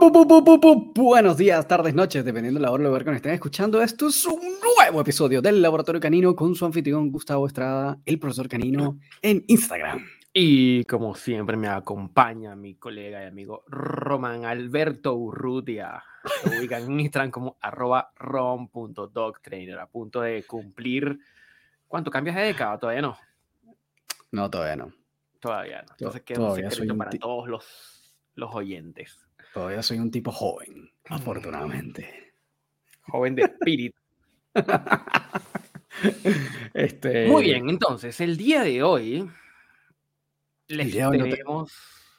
Buenos días, tardes, noches, dependiendo de la hora o lugar que estén escuchando. Esto es un nuevo episodio del Laboratorio Canino con su anfitrión Gustavo Estrada, el profesor Canino, en Instagram. Y como siempre me acompaña mi colega y amigo Roman Alberto Urrutia. Lo ubican en Instagram como arroba rom.dogtrainer, a punto de cumplir... ¿Cuánto cambias de década? Todavía no. No, todavía no. Todavía no. Entonces queda un secreto para todos los, los oyentes. Todavía soy un tipo joven, Mm. afortunadamente. Joven de espíritu. Este, Muy bien, entonces, el día de hoy les día de hoy no te- tenemos...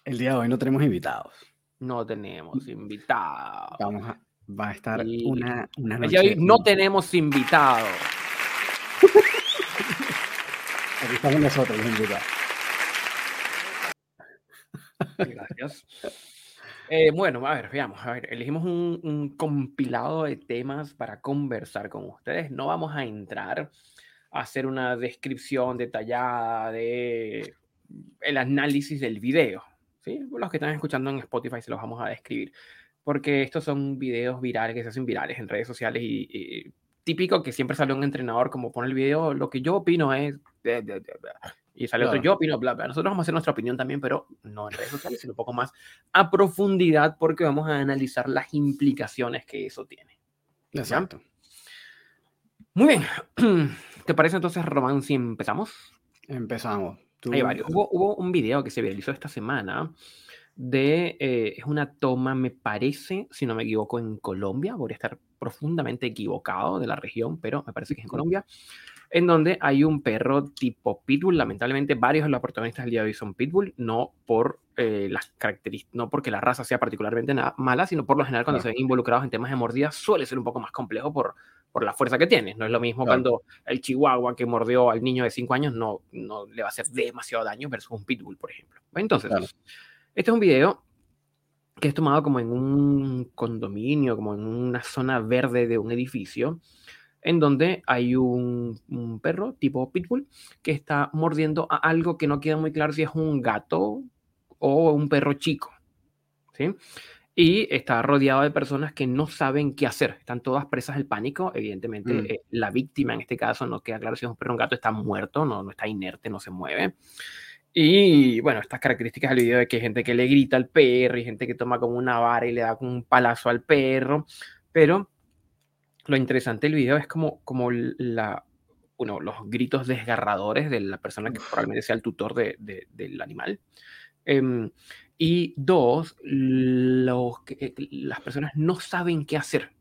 El día de hoy no tenemos invitados. No tenemos invitados. Vamos a, va a estar Y- una, una El día de noche. hoy no tenemos invitados. Aquí estamos nosotros, los invitados. Gracias. Eh, bueno, a ver, veamos. A ver, elegimos un, compilado de temas para conversar con ustedes. No vamos a entrar a hacer una descripción detallada de el análisis del video. ¿sí? Los que están escuchando en Spotify se los vamos a describir. Porque estos son videos virales que se hacen virales en redes sociales y, típico que siempre sale un entrenador como pone el video, lo que yo opino es... de- de- de- de", Y sale otro Claro. yo opino, bla, bla. Nosotros vamos a hacer nuestra opinión también, pero no en redes sociales, sino un poco más a profundidad porque vamos a analizar las implicaciones que eso tiene. Exacto. Muy bien. ¿Te parece entonces, Román, si empezamos? Empezamos. Tú- Hay varios. Hubo, hubo un video que se viralizó esta semana de, eh, es una toma, me parece, si no me equivoco, en Colombia, voy a estar profundamente equivocado de la región, pero me parece que es en Colombia, en donde hay un perro tipo pitbull, lamentablemente varios de los protagonistas del día de hoy son pitbull, no por eh, las características, no porque la raza sea particularmente mala, sino por lo general cuando Claro. se ven involucrados en temas de mordidas suele ser un poco más complejo por, por la fuerza que tiene. No es lo mismo Claro. cuando el chihuahua que mordió al niño de 5 años no, no le va a hacer demasiado daño versus un pitbull, por ejemplo. Entonces, Claro. este es un video que es tomado como en un condominio, como en una zona verde de un edificio, en donde hay un, un perro tipo pitbull que está mordiendo a algo que no queda muy claro si es un gato o un perro chico. ¿sí? Y está rodeado de personas que no saben qué hacer. Están todas presas del pánico. Evidentemente, Mm. eh, la víctima en este caso no queda claro si es un perro o un gato, está muerto, no, no está inerte, no se mueve. Y bueno, estas características del video de que hay gente que le grita al perro y gente que toma como una vara y le da como un palazo al perro. Pero lo interesante del video es como, como la, uno, los gritos desgarradores de la persona que probablemente sea el tutor de- de- del animal. Em, y dos, los eh, las personas no saben qué hacer.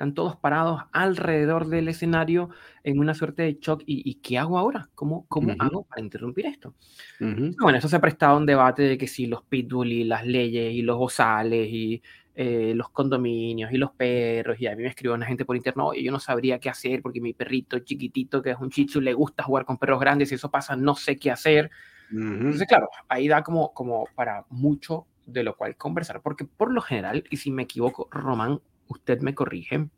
Están todos parados alrededor del escenario en una suerte de shock. ¿Y, y qué hago ahora? ¿Cómo, cómo Ujú. hago para interrumpir esto? Ujú. Bueno, eso se ha prestado a un debate de que si los pitbull y las leyes y los bozales y eh, los condominios y los perros, y a mí me escribió una gente por internet, oye, yo no sabría qué hacer porque mi perrito chiquitito, que es un tzu, le gusta jugar con perros grandes y eso pasa, no sé qué hacer. Entonces, claro, ahí da como, como para mucho de lo cual conversar, porque por lo general, y si me equivoco, Román, usted me corrige,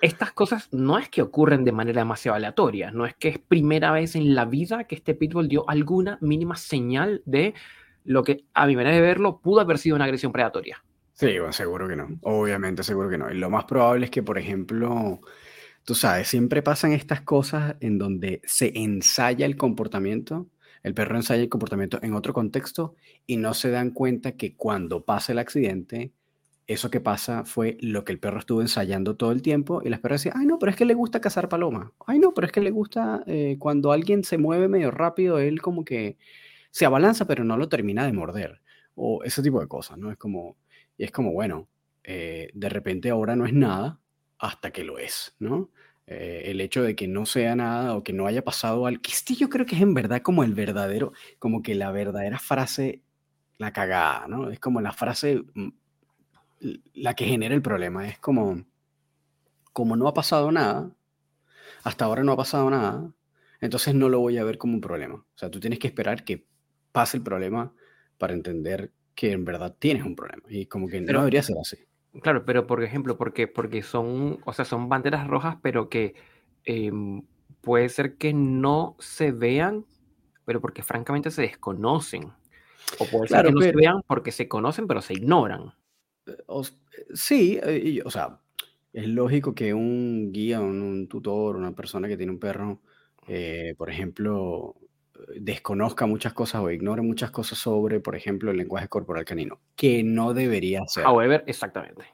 estas cosas no es que ocurren de manera demasiado aleatoria, no es que es primera vez en la vida que este pitbull dio alguna mínima señal de lo que, a mi manera de verlo, pudo haber sido una agresión predatoria. Sí, bueno, seguro que no. Obviamente, seguro que no. Y lo más probable es que, por ejemplo, tú sabes, siempre pasan estas cosas en donde se ensaya el comportamiento, el perro ensaya el comportamiento en otro contexto y no se dan cuenta que cuando pasa el accidente, eso que pasa fue lo que el perro estuvo ensayando todo el tiempo y las perras decían, ay no, pero es que le gusta cazar paloma. Ay no, pero es que le gusta eh, cuando alguien se mueve medio rápido, él como que se abalanza, pero no lo termina de morder. O ese tipo de cosas, ¿no? Es como... Es como, bueno, eh, de repente ahora no es nada hasta que lo es, ¿no? Eh, el hecho de que no sea nada o que no haya pasado algo, que este yo creo que es en verdad como el verdadero, como que la verdadera frase, la cagada, ¿no? Es como la frase, mm, la que genera el problema, es como, como no ha pasado nada, hasta ahora no ha pasado nada, entonces no lo voy a ver como un problema. O sea, tú tienes que esperar que pase el problema para entender que en verdad tienes un problema. Y como que Pero- no debería ser así. Claro, pero por ejemplo, porque, porque son, o sea, son banderas rojas, pero que em, puede ser que no se vean, pero porque francamente se desconocen. O puede Claro, ser que no se vean porque se conocen, pero se ignoran. Sí, o sea, es lógico que un guía, un, tutor, una persona que tiene un perro, por ejemplo, desconozca muchas cosas o ignore muchas cosas sobre, por ejemplo, el lenguaje corporal canino, que no debería ser. However, exactamente.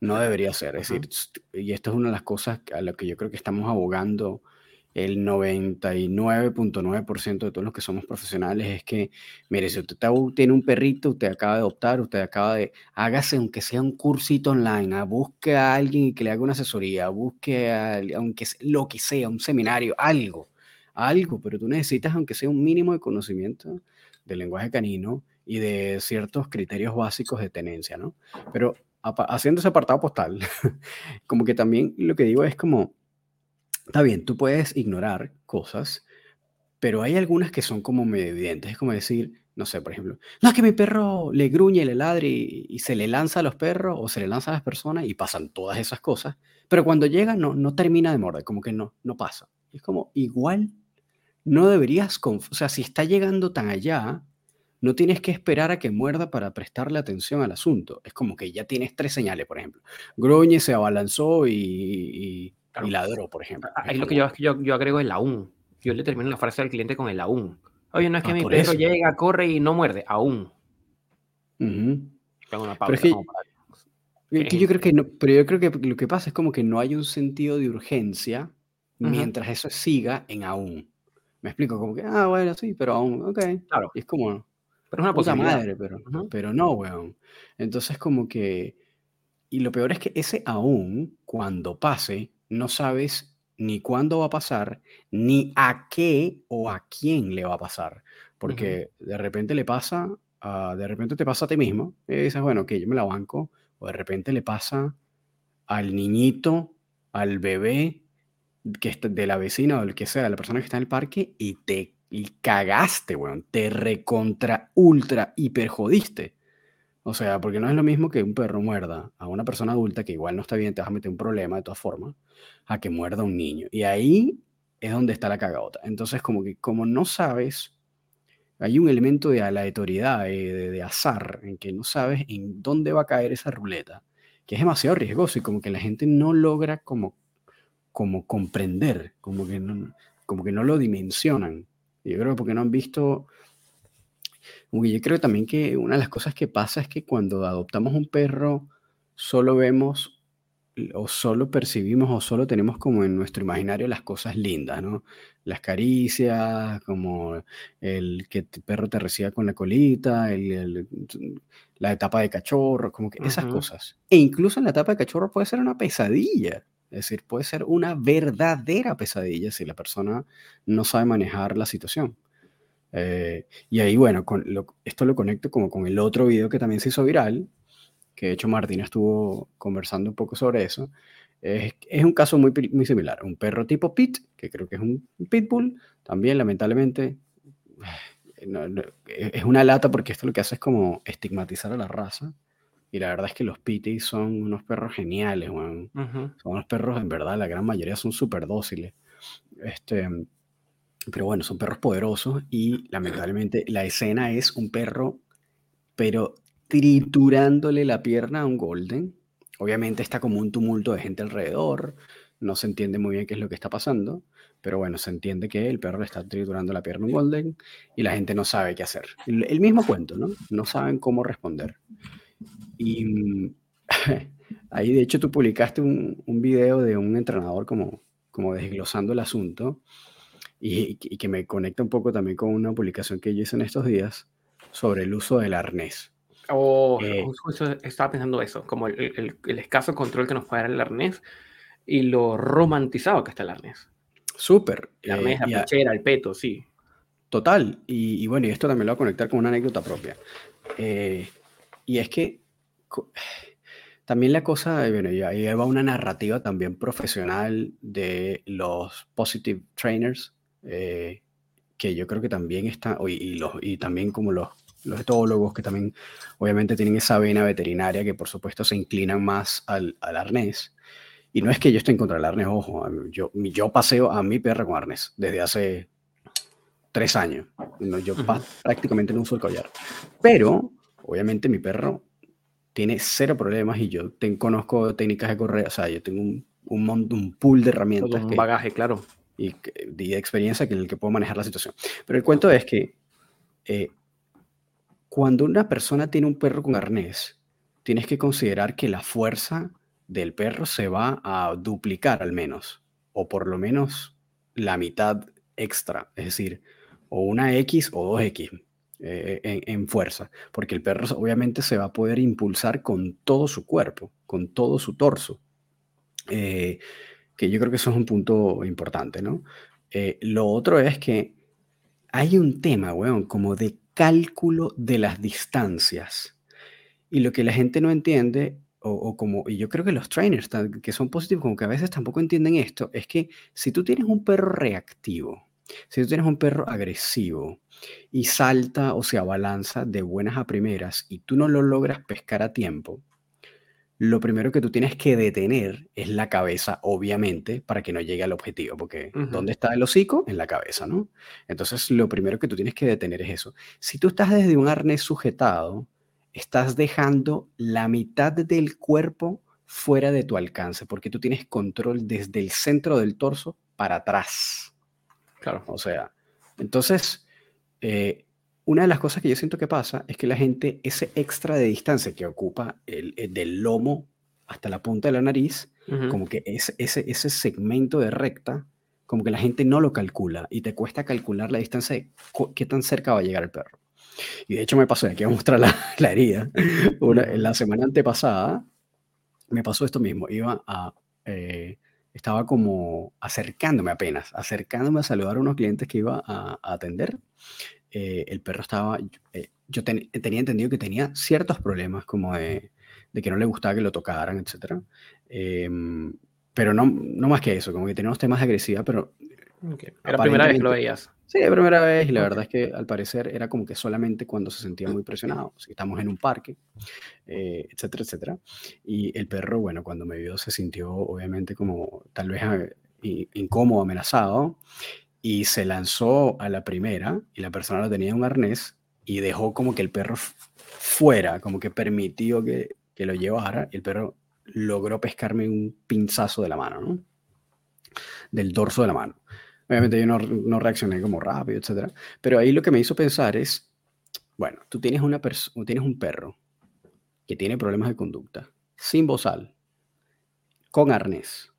No debería ser. Es decir, y esto es una de las cosas a lo que yo creo que estamos abogando el 99.9% de todos los que somos profesionales es que, mire, si usted tiene un perrito, usted acaba de adoptar, usted acaba de, hágase aunque sea un cursito online, a, ah, busque a alguien que le haga una asesoría, busque a, aunque lo que sea, un seminario, algo algo, pero tú necesitas, aunque sea un mínimo de conocimiento del lenguaje canino y de ciertos criterios básicos de tenencia, ¿no? Pero haciendo ese apartado postal, como que también lo que digo es como, está bien, tú puedes ignorar cosas, pero hay algunas que son como medio evidentes, es como decir, no sé, por ejemplo, no es que mi perro le gruñe, le ladre y, se le lanza a los perros o se le lanza a las personas y pasan todas esas cosas, pero cuando llega no, no termina de morder, como que no, no pasa. Es como igual no deberías, o sea, si está llegando tan allá, no tienes que esperar a que muerda para prestarle atención al asunto. Es como que ya tienes tres señales, por ejemplo. Groñe se abalanzó y, ladró, por ejemplo. Ahí lo que yo, yo, yo agrego el aún. Yo le termino la frase al cliente con el aún. Oye, no es que ah, mi perro llega, corre y no muerde, aún. pero es que, yo creo que no, pero yo creo que lo que pasa es como que no hay un sentido de urgencia mientras eso siga en aún. Me explico, como que, ah, bueno, sí, pero aún, ok. Claro. Y es como, pero es una cosa madre, pero, pero no, weón. Entonces, como que, y lo peor es que ese aún, cuando pase, no sabes ni cuándo va a pasar, ni a qué o a quién le va a pasar. Porque de repente le pasa, de repente te pasa a ti mismo, y dices, bueno, que yo me la banco, o de repente le pasa al niñito, al bebé, que de la vecina o el que sea, la persona que está en el parque y te y cagaste, weón. Te recontra, ultra, hiper jodiste. O sea, porque no es lo mismo que un perro muerda a una persona adulta que igual no está bien, te vas a meter un problema de todas formas, a que muerda a un niño. Y ahí es donde está la cagadota. Entonces, como que como no sabes, hay un elemento de aleatoriedad, de, de azar, en que no sabes en dónde va a caer esa ruleta, que es demasiado riesgoso y como que la gente no logra como como comprender, como que no, como que no lo dimensionan. Yo creo porque no han visto, yo creo también que una de las cosas que pasa es que cuando adoptamos un perro, solo vemos o solo percibimos o solo tenemos como en nuestro imaginario las cosas lindas, ¿no? Las caricias, como el que el perro te reciba con la colita, el, la etapa de cachorro, como que esas cosas. E incluso en la etapa de cachorro puede ser una pesadilla. Es decir, puede ser una verdadera pesadilla si la persona no sabe manejar la situación. Eh, y ahí, bueno, con esto lo conecto como con el otro video que también se hizo viral, que de hecho Martina estuvo conversando un poco sobre eso. Es, es, un caso muy, muy similar. Un perro tipo Pit, que creo que es un pitbull, también lamentablemente es una lata porque esto lo que hace es como estigmatizar a la raza. Y la verdad es que los Pitties son unos perros geniales, Son unos perros, en verdad, la gran mayoría son súper dóciles. Este, pero bueno, son perros poderosos y lamentablemente la escena es un perro, pero triturándole la pierna a un Golden. Obviamente está como un tumulto de gente alrededor, no se entiende muy bien qué es lo que está pasando, pero bueno, se entiende que el perro le está triturando la pierna a un Golden y la gente no sabe qué hacer. el mismo cuento, ¿no? No saben cómo responder. Y mm, ahí, de hecho, tú publicaste un, un, video de un entrenador como, como desglosando el asunto y, que me conecta un poco también con una publicación que yo hice en estos días sobre el uso del arnés. Oh, eh, estaba pensando eso, como el, el, escaso control que nos puede dar el arnés y lo romantizado que está el arnés. Súper. El arnés, la pechera, el peto, sí. Total. Y, y, bueno, y esto también lo voy a conectar con una anécdota propia. Eh, y es que también la cosa, bueno, ya lleva una narrativa también profesional de los positive trainers, eh, que yo creo que también está, y, los, y también como los, los etólogos que también obviamente tienen esa vena veterinaria que por supuesto se inclinan más al, al arnés. Y no es que yo esté en contra del arnés, ojo, yo, yo paseo a mi perra con arnés desde hace tres años. Yo prácticamente no uso el collar. Pero, obviamente, mi perro tiene cero problemas y yo te, conozco técnicas de correr, o sea, yo tengo un, un, un pool de herramientas. un bagaje, claro. Y, de experiencia que en el que puedo manejar la situación. Pero el cuento es que eh, cuando una persona tiene un perro con arnés, tienes que considerar que la fuerza del perro se va a duplicar al menos, o por lo menos la mitad extra, es decir, o una X o 2X eh, en, fuerza, porque el perro obviamente se va a poder impulsar con todo su cuerpo, con todo su torso, eh, que yo creo que eso es un punto importante, ¿no? Eh, lo otro es que hay un tema, weón, como de cálculo de las distancias. Y lo que la gente no entiende o, como, y yo creo que los trainers que son positivos, como que a veces tampoco entienden esto, es que si tú tienes un perro reactivo, si tú tienes un perro agresivo y salta o se abalanza de buenas a primeras y tú no lo logras pescar a tiempo, lo primero que tú tienes que detener es la cabeza, obviamente, para que no llegue al objetivo, porque ¿dónde está el hocico? En la cabeza, ¿no? Entonces, lo primero que tú tienes que detener es eso. Si tú estás desde un arnés sujetado, estás dejando la mitad del cuerpo fuera de tu alcance, porque tú tienes control desde el centro del torso para atrás. Claro. O sea, entonces, eh, una de las cosas que yo siento que pasa es que la gente, ese extra de distancia que ocupa el, del lomo hasta la punta de la nariz, como que ese, ese, ese segmento de recta, como que la gente no lo calcula y te cuesta calcular la distancia de qué tan cerca va a llegar el perro. Y de hecho me pasó, aquí voy a mostrar la, la herida. Una, la semana antepasada me pasó esto mismo. Iba a, eh, estaba como acercándome apenas, acercándome a saludar a unos clientes que iba a, atender. Eh, el perro estaba, eh, yo tenía entendido que tenía ciertos problemas como de, de, que no le gustaba que lo tocaran, etc. Em, pero no, no más que eso, como que tenía unos temas de agresividad, pero... Okay. Era la primera vez que lo veías. Sí, la primera vez y la verdad es que al parecer era como que solamente cuando se sentía muy presionado. Si estamos en un parque, eh, etcétera, etcétera. Y el perro, bueno, cuando me vio se sintió obviamente como tal vez eh, incómodo, amenazado y se lanzó a la primera y la persona lo tenía en un arnés y dejó como que el perro fuera, como que permitió que, que lo llevara y el perro logró pescarme un pinzazo de la mano, ¿no? Del dorso de la mano. Obviamente yo no, no reaccioné como rápido, etc. Pero ahí lo que me hizo pensar es, bueno, tú tienes, una tienes un perro que tiene problemas de conducta, sin bozal, con arnés,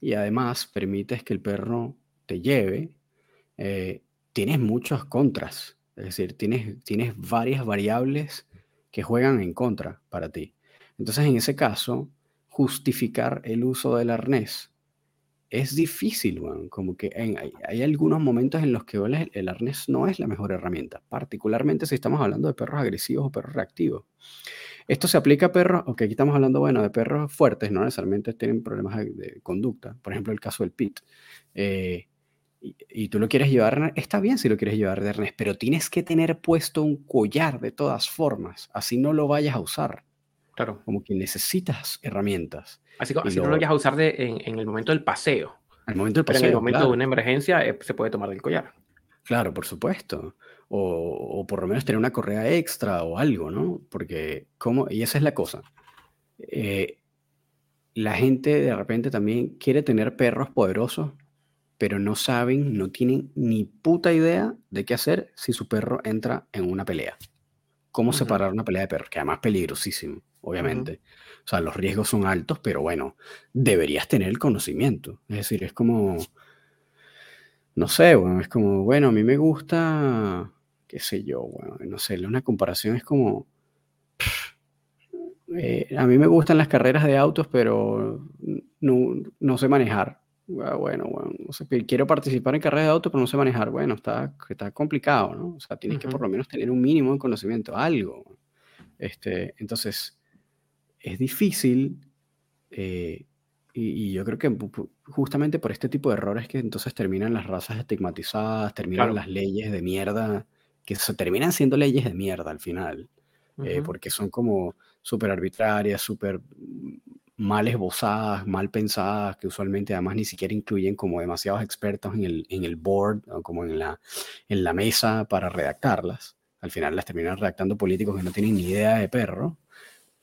y además permites que el perro te lleve, eh, tienes muchas contras. Es decir, tienes, tienes varias variables que juegan en contra para ti. Entonces, en ese caso, justificar el uso del arnés es difícil, como que hay, algunos momentos en los que el, arnés no es la mejor herramienta, particularmente si estamos hablando de perros agresivos o perros reactivos. Esto se aplica a perros, ok, aquí estamos hablando, bueno, de perros fuertes, no necesariamente tienen problemas de, conducta, por ejemplo, el caso del pit. Eh, y, tú lo quieres llevar, está bien si lo quieres llevar de arnés, pero tienes que tener puesto un collar de todas formas, así no lo vayas a usar. Claro. Como que necesitas herramientas. Así, que no lo vayas a usar de, en, el momento del paseo. Al momento del paseo. Pero en el momento de una emergencia eh, se puede tomar del collar. Claro, por supuesto. O, o, por lo menos tener una correa extra o algo, ¿no? Porque, ¿cómo? Y esa es la cosa. Eh, la gente de repente también quiere tener perros poderosos, pero no saben, no tienen ni puta idea de qué hacer si su perro entra en una pelea. ¿Cómo separar una pelea de perros? Que además es peligrosísimo, obviamente. O sea, los riesgos son altos, pero bueno, deberías tener el conocimiento. Es decir, es como, no sé, bueno, es como, bueno, a mí me gusta, qué sé yo, bueno, no sé, una comparación es como, eh, a mí me gustan las carreras de autos, pero no, no sé manejar. Ah, bueno, bueno, no sé, quiero participar en carreras de autos, pero no sé manejar. Bueno, está, está complicado, ¿no? O sea, tienes que por lo menos tener un mínimo de conocimiento, algo. Este, entonces, es difícil eh, y, yo creo que justamente por este tipo de errores que entonces terminan las razas estigmatizadas, terminan las leyes de mierda, que se terminan siendo leyes de mierda al final, eh, porque son como súper arbitrarias, súper mal esbozadas, mal pensadas, que usualmente además ni siquiera incluyen como demasiados expertos en el, en el board o como en la, en la mesa para redactarlas. Al final las terminan redactando políticos que no tienen ni idea de perro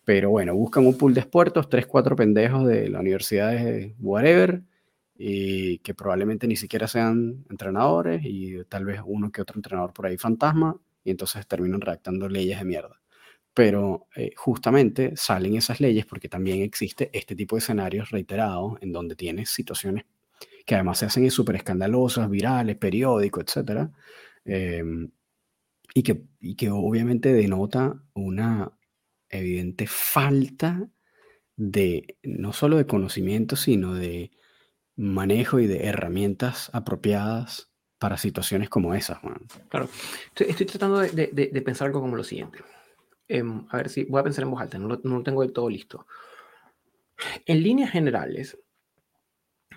Pero bueno, buscan un pool de expertos, tres, cuatro pendejos de la universidad de whatever, y que probablemente ni siquiera sean entrenadores, y tal vez uno que otro entrenador por ahí fantasma, y entonces terminan redactando leyes de mierda. Pero eh, justamente salen esas leyes porque también existe este tipo de escenarios reiterados en donde tienes situaciones que además se hacen súper escandalosas, virales, periódicos, etc. Em, y, que, y que obviamente denota una evidente falta de no solo de conocimiento, sino de manejo y de herramientas apropiadas para situaciones como esas. Claro, estoy, tratando de, de, pensar algo como lo siguiente. Em, a ver si voy a pensar en voz alta, no lo, no lo tengo del todo listo. En líneas generales,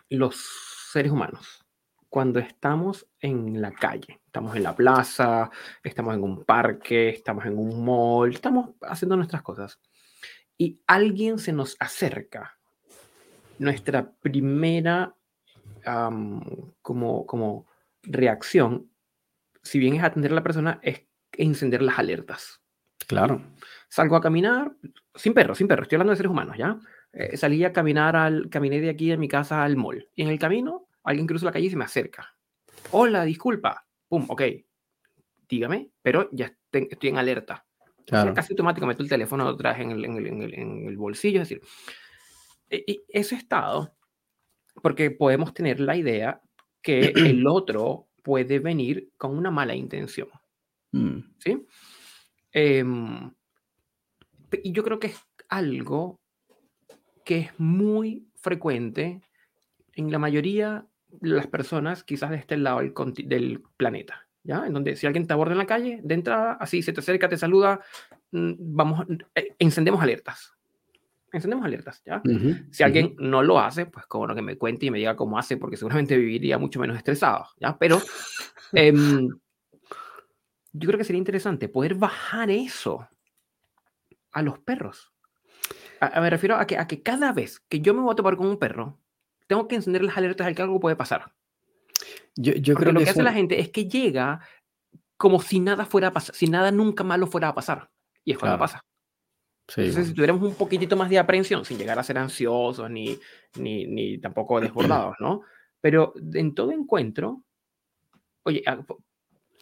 los seres humanos, cuando estamos en la calle, estamos en la plaza, estamos en un parque, estamos en un mall, estamos haciendo nuestras cosas, y alguien se nos acerca, nuestra primera como, como reacción, si bien es atender a la persona, es encender las alertas. Claro. Salgo a caminar, sin perro, sin perro, estoy hablando de seres humanos, ¿ya? Eh, salí a caminar, al, caminé de aquí de mi casa al mall. Y en el camino, alguien cruza la calle y se me acerca. Hola, disculpa. Pum, ok. Dígame, pero ya estoy en alerta. Claro. Casi automático meto el teléfono vez en el, en el, en el, bolsillo. Es decir, e, y ese estado, porque podemos tener la idea que el otro puede venir con una mala intención. Mm. ¿Sí? Em, y yo creo que es algo que es muy frecuente en la mayoría de las personas, quizás de este lado del, del planeta. ¿Ya? En donde si alguien te aborda en la calle, de entrada, así se te acerca, te saluda, mm, vamos, eh, encendemos alertas. Encendemos alertas, ¿ya? si alguien no lo hace, pues como lo que me cuente y me diga cómo hace, porque seguramente viviría mucho menos estresado, ¿ya? Pero em, yo creo que sería interesante poder bajar eso a los perros. me refiero a que, a que cada vez que yo me voy a topar con un perro, tengo que encender las alertas de que algo puede pasar. Yo, yo creo lo que, que hace la gente es que llega como si nada fuera a pasar, si nada nunca malo fuera a pasar. Y es cuando pasa. Entonces, si tuviéramos un poquitito más de aprensión, sin llegar a ser ansiosos ni, ni, ni tampoco desbordados, ¿no? Pero en todo encuentro, oye,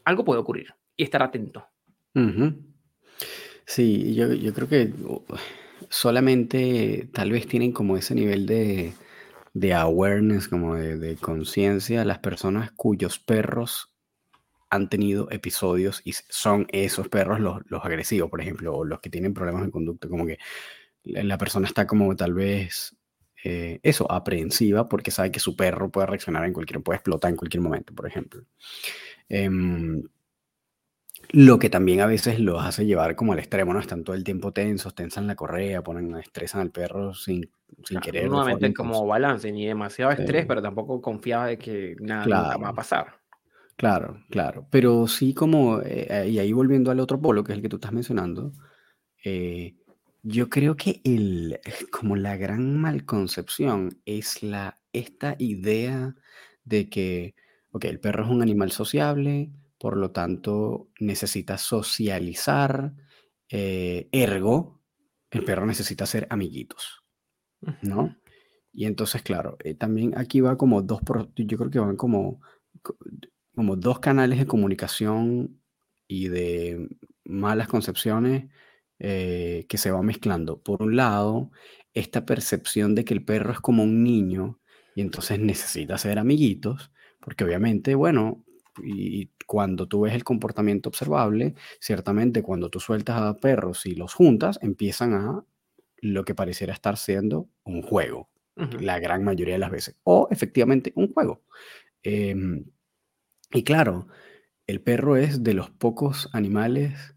algo puede ocurrir y estar atento. Sí, yo, yo creo que uh, solamente tal vez tienen como ese nivel de, de awareness, como de, de conciencia, las personas cuyos perros han tenido episodios y son esos perros los, los, agresivos, por ejemplo, o los que tienen problemas de conducta, como que la persona está como tal vez eh, eso, aprensiva, porque sabe que su perro puede reaccionar en cualquier, puede explotar en cualquier momento, por ejemplo. Em, lo que también a veces los hace llevar como al extremo, ¿no? Están todo el tiempo tensos, tensan la correa, ponen, estresan al perro sin, sin querer. Nuevamente como balance, ni demasiado estrés, pero tampoco confiaba de que nada va a pasar. Claro, claro. Pero sí como, eh, y ahí volviendo al otro polo, que es el que tú estás mencionando, eh, yo creo que el, como la gran malconcepción es la, esta idea de que, ok, el perro es un animal sociable, por lo tanto necesita socializar, eh, ergo, el perro necesita ser amiguitos, ¿no? Y entonces, claro, eh, también aquí va como dos, yo creo que van como, como dos canales de comunicación y de malas concepciones eh, que se van mezclando. Por un lado, esta percepción de que el perro es como un niño y entonces necesita ser amiguitos, porque obviamente, bueno, y cuando tú ves el comportamiento observable, ciertamente cuando tú sueltas a perros y los juntas, empiezan a lo que pareciera estar siendo un juego, la gran mayoría de las veces, o efectivamente un juego. Em, y claro, el perro es de los pocos animales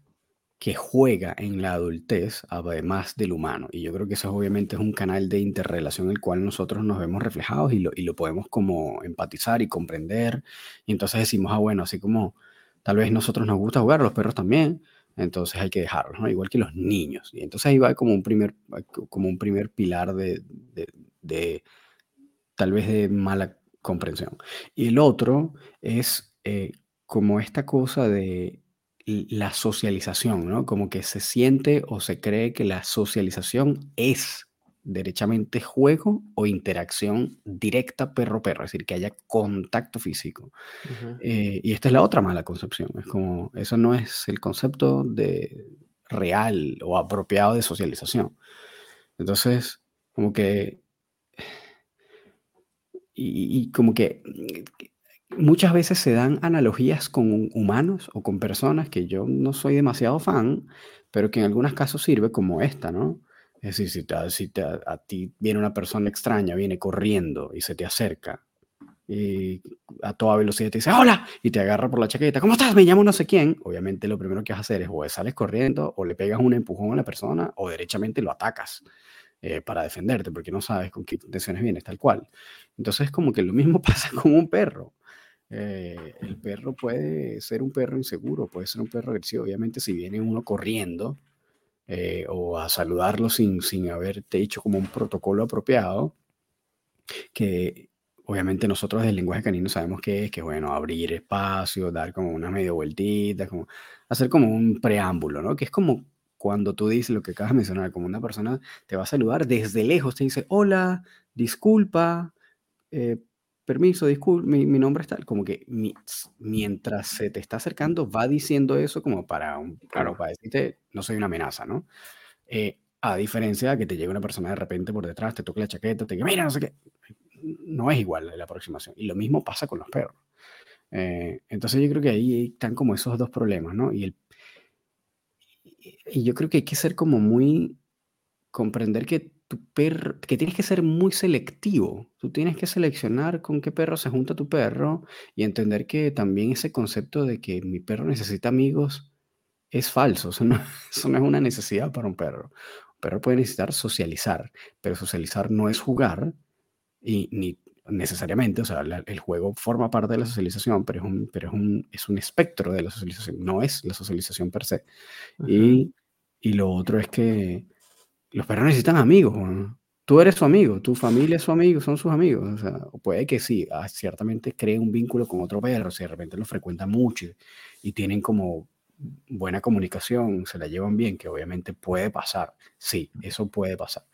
que juega en la adultez, además del humano. Y yo creo que eso obviamente es un canal de interrelación en el cual nosotros nos vemos reflejados y lo, y lo podemos como empatizar y comprender. Y entonces decimos, ah, bueno, así como tal vez nosotros nos gusta jugar, los perros también, entonces hay que dejarlos, ¿no? Igual que los niños. Y entonces ahí va como un primer, como un primer pilar de, de, tal vez de mala comprensión. Y el otro es eh, como esta cosa de la socialización, ¿no? Como que se siente o se cree que la socialización es derechamente juego o interacción directa perro-perro, es decir, que haya contacto físico. Eh, y esta es la otra mala concepción, es como, eso no es el concepto de real o apropiado de socialización. Entonces, como que, y como que muchas veces se dan analogías con humanos o con personas que yo no soy demasiado fan, pero que en algunos casos sirve como esta, ¿no? Es decir, si, a, ti viene una persona extraña, viene corriendo y se te acerca y a toda velocidad te dice, hola, y te agarra por la chaqueta, ¿cómo estás? Me llamo no sé quién. Obviamente lo primero que vas a hacer es o sales corriendo o le pegas un empujón a la persona o derechamente lo atacas eh, para defenderte porque no sabes con qué intenciones vienes, tal cual. Entonces como que lo mismo pasa con un perro. Eh, el perro puede ser un perro inseguro, puede ser un perro agresivo. Obviamente si viene uno corriendo, eh, o a saludarlo sin, sin haberte hecho como un protocolo apropiado, que obviamente nosotros del lenguaje canino sabemos que es, que bueno, abrir espacio, dar como una medio vueltita, como hacer como un preámbulo, ¿no? Que es como cuando tú dices lo que acabas de mencionar, como una persona te va a saludar desde lejos, te dice, hola, disculpa, eh, permiso, disculpe, mi, nombre es tal, como que mientras se te está acercando va diciendo eso como para, un, claro, para decirte, no soy una amenaza, ¿no? Eh, a diferencia de que te llegue una persona de repente por detrás, te toque la chaqueta, te diga, mira, no sé qué, no es igual la aproximación. Y lo mismo pasa con los perros. Eh, entonces yo creo que ahí están como esos dos problemas, ¿no? Y, el, y yo creo que hay que ser como muy, comprender que perro, que tienes que ser muy selectivo. Tú tienes que seleccionar con qué perro se junta tu perro y entender que también ese concepto de que mi perro necesita amigos es falso. Eso no, es una necesidad para un perro. Un perro puede necesitar socializar, pero socializar no es jugar y ni necesariamente, o sea, el juego forma parte de la socialización, pero es un, pero es un, es un espectro de la socialización, no es la socialización per se. y, y lo otro es que los perros necesitan amigos. Tú eres su amigo, tu familia es su amigo, son sus amigos. O puede que sí, ah, ciertamente creen un vínculo con otro perro, si de repente lo frecuentan mucho y tienen como buena comunicación, se la llevan bien, que obviamente puede pasar. Sí, eso puede pasar.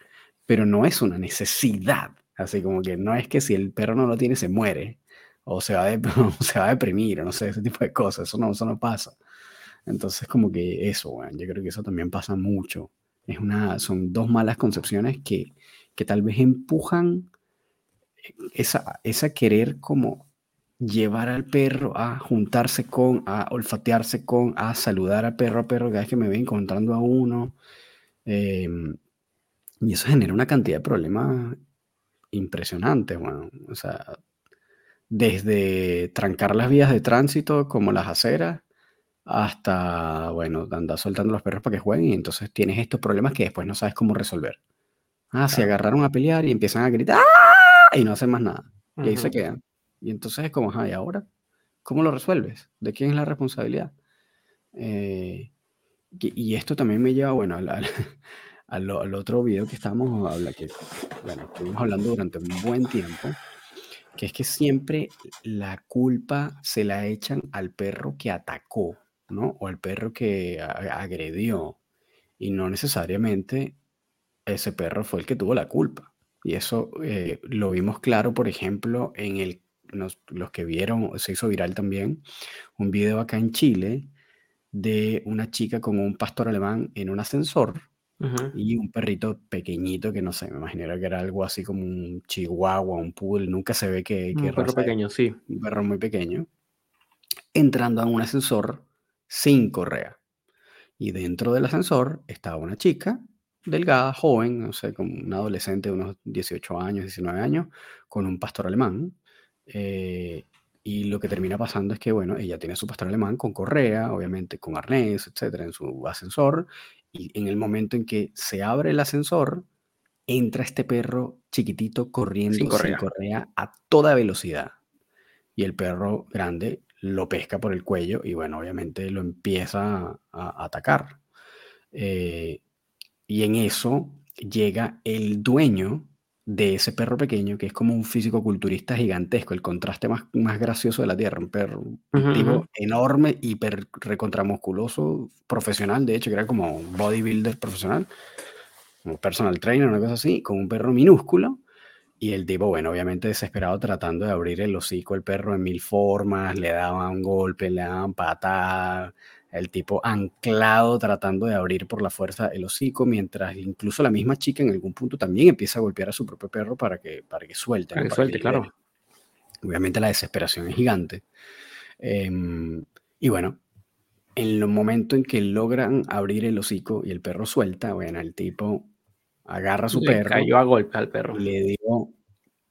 Pero no es una necesidad. Así como que no es que si el perro no lo tiene, se muere. O se va, se va a deprimir, o no sé, ese tipo de cosas. Eso no, eso no pasa. Entonces, como que eso, bueno, yo creo que eso también pasa mucho una, son dos malas concepciones que, que tal vez empujan esa, esa querer como llevar al perro a juntarse con, a olfatearse con, a saludar a perro a perro cada vez que me ve encontrando a uno. Em, y eso genera una cantidad de problemas impresionantes, bueno, o sea, desde trancar las vías de tránsito como las aceras, hasta, bueno, andar soltando los perros para que jueguen y entonces tienes estos problemas que después no sabes cómo resolver. Ah, se agarraron a pelear y empiezan a gritar ¡Ah! y no hacen más nada. Y ahí se quedan. Y entonces es como, ¿y ahora? ¿Cómo lo resuelves? ¿De quién es la responsabilidad? Eh, y, esto también me lleva, bueno, al, al, otro video que estábamos hablando, que, bueno, estuvimos hablando durante un buen tiempo, que es que siempre la culpa se la echan al perro que atacó ¿no? O el perro que agredió. Y no necesariamente ese perro fue el que tuvo la culpa. Y eso eh, lo vimos claro, por ejemplo, en el, los que vieron, se hizo viral también, un video acá en Chile de una chica con un pastor alemán en un ascensor y un perrito pequeñito que no sé, me imaginaba que era algo así como un chihuahua, un poodle, nunca se ve que... Un perro pequeño, sí. Un perro muy pequeño. Entrando a un ascensor sin correa. Y dentro del ascensor estaba una chica delgada, joven, no sé, como una adolescente de unos 18 años, 19 años, con un pastor alemán. Eh, y lo que termina pasando es que, bueno, ella tiene su pastor alemán con correa, obviamente con arnés, etcétera, en su ascensor. Y en el momento en que se abre el ascensor, entra este perro chiquitito corriendo sin correa a toda velocidad. Y el perro grande lo pesca por el cuello y bueno, obviamente lo empieza a, atacar. Eh, y en eso llega el dueño de ese perro pequeño, que es como un físico culturista gigantesco, el contraste más, más gracioso de la Tierra, un perro un tipo enorme, hiper recontramusculoso, profesional, de hecho, que era como bodybuilder profesional, un personal trainer, una cosa así, con un perro minúsculo, y el tipo, bueno, obviamente desesperado tratando de abrir el hocico al perro en mil formas, le daban golpes, le daban patadas, el tipo anclado tratando de abrir por la fuerza el hocico, mientras incluso la misma chica en algún punto también empieza a golpear a su propio perro para que, para que suelte. Para que suelte, claro. Obviamente la desesperación es gigante. Em, y bueno, en el momento en que logran abrir el hocico y el perro suelta, bueno, el tipo agarra a su Le perro. cayó a golpe al perro. le dio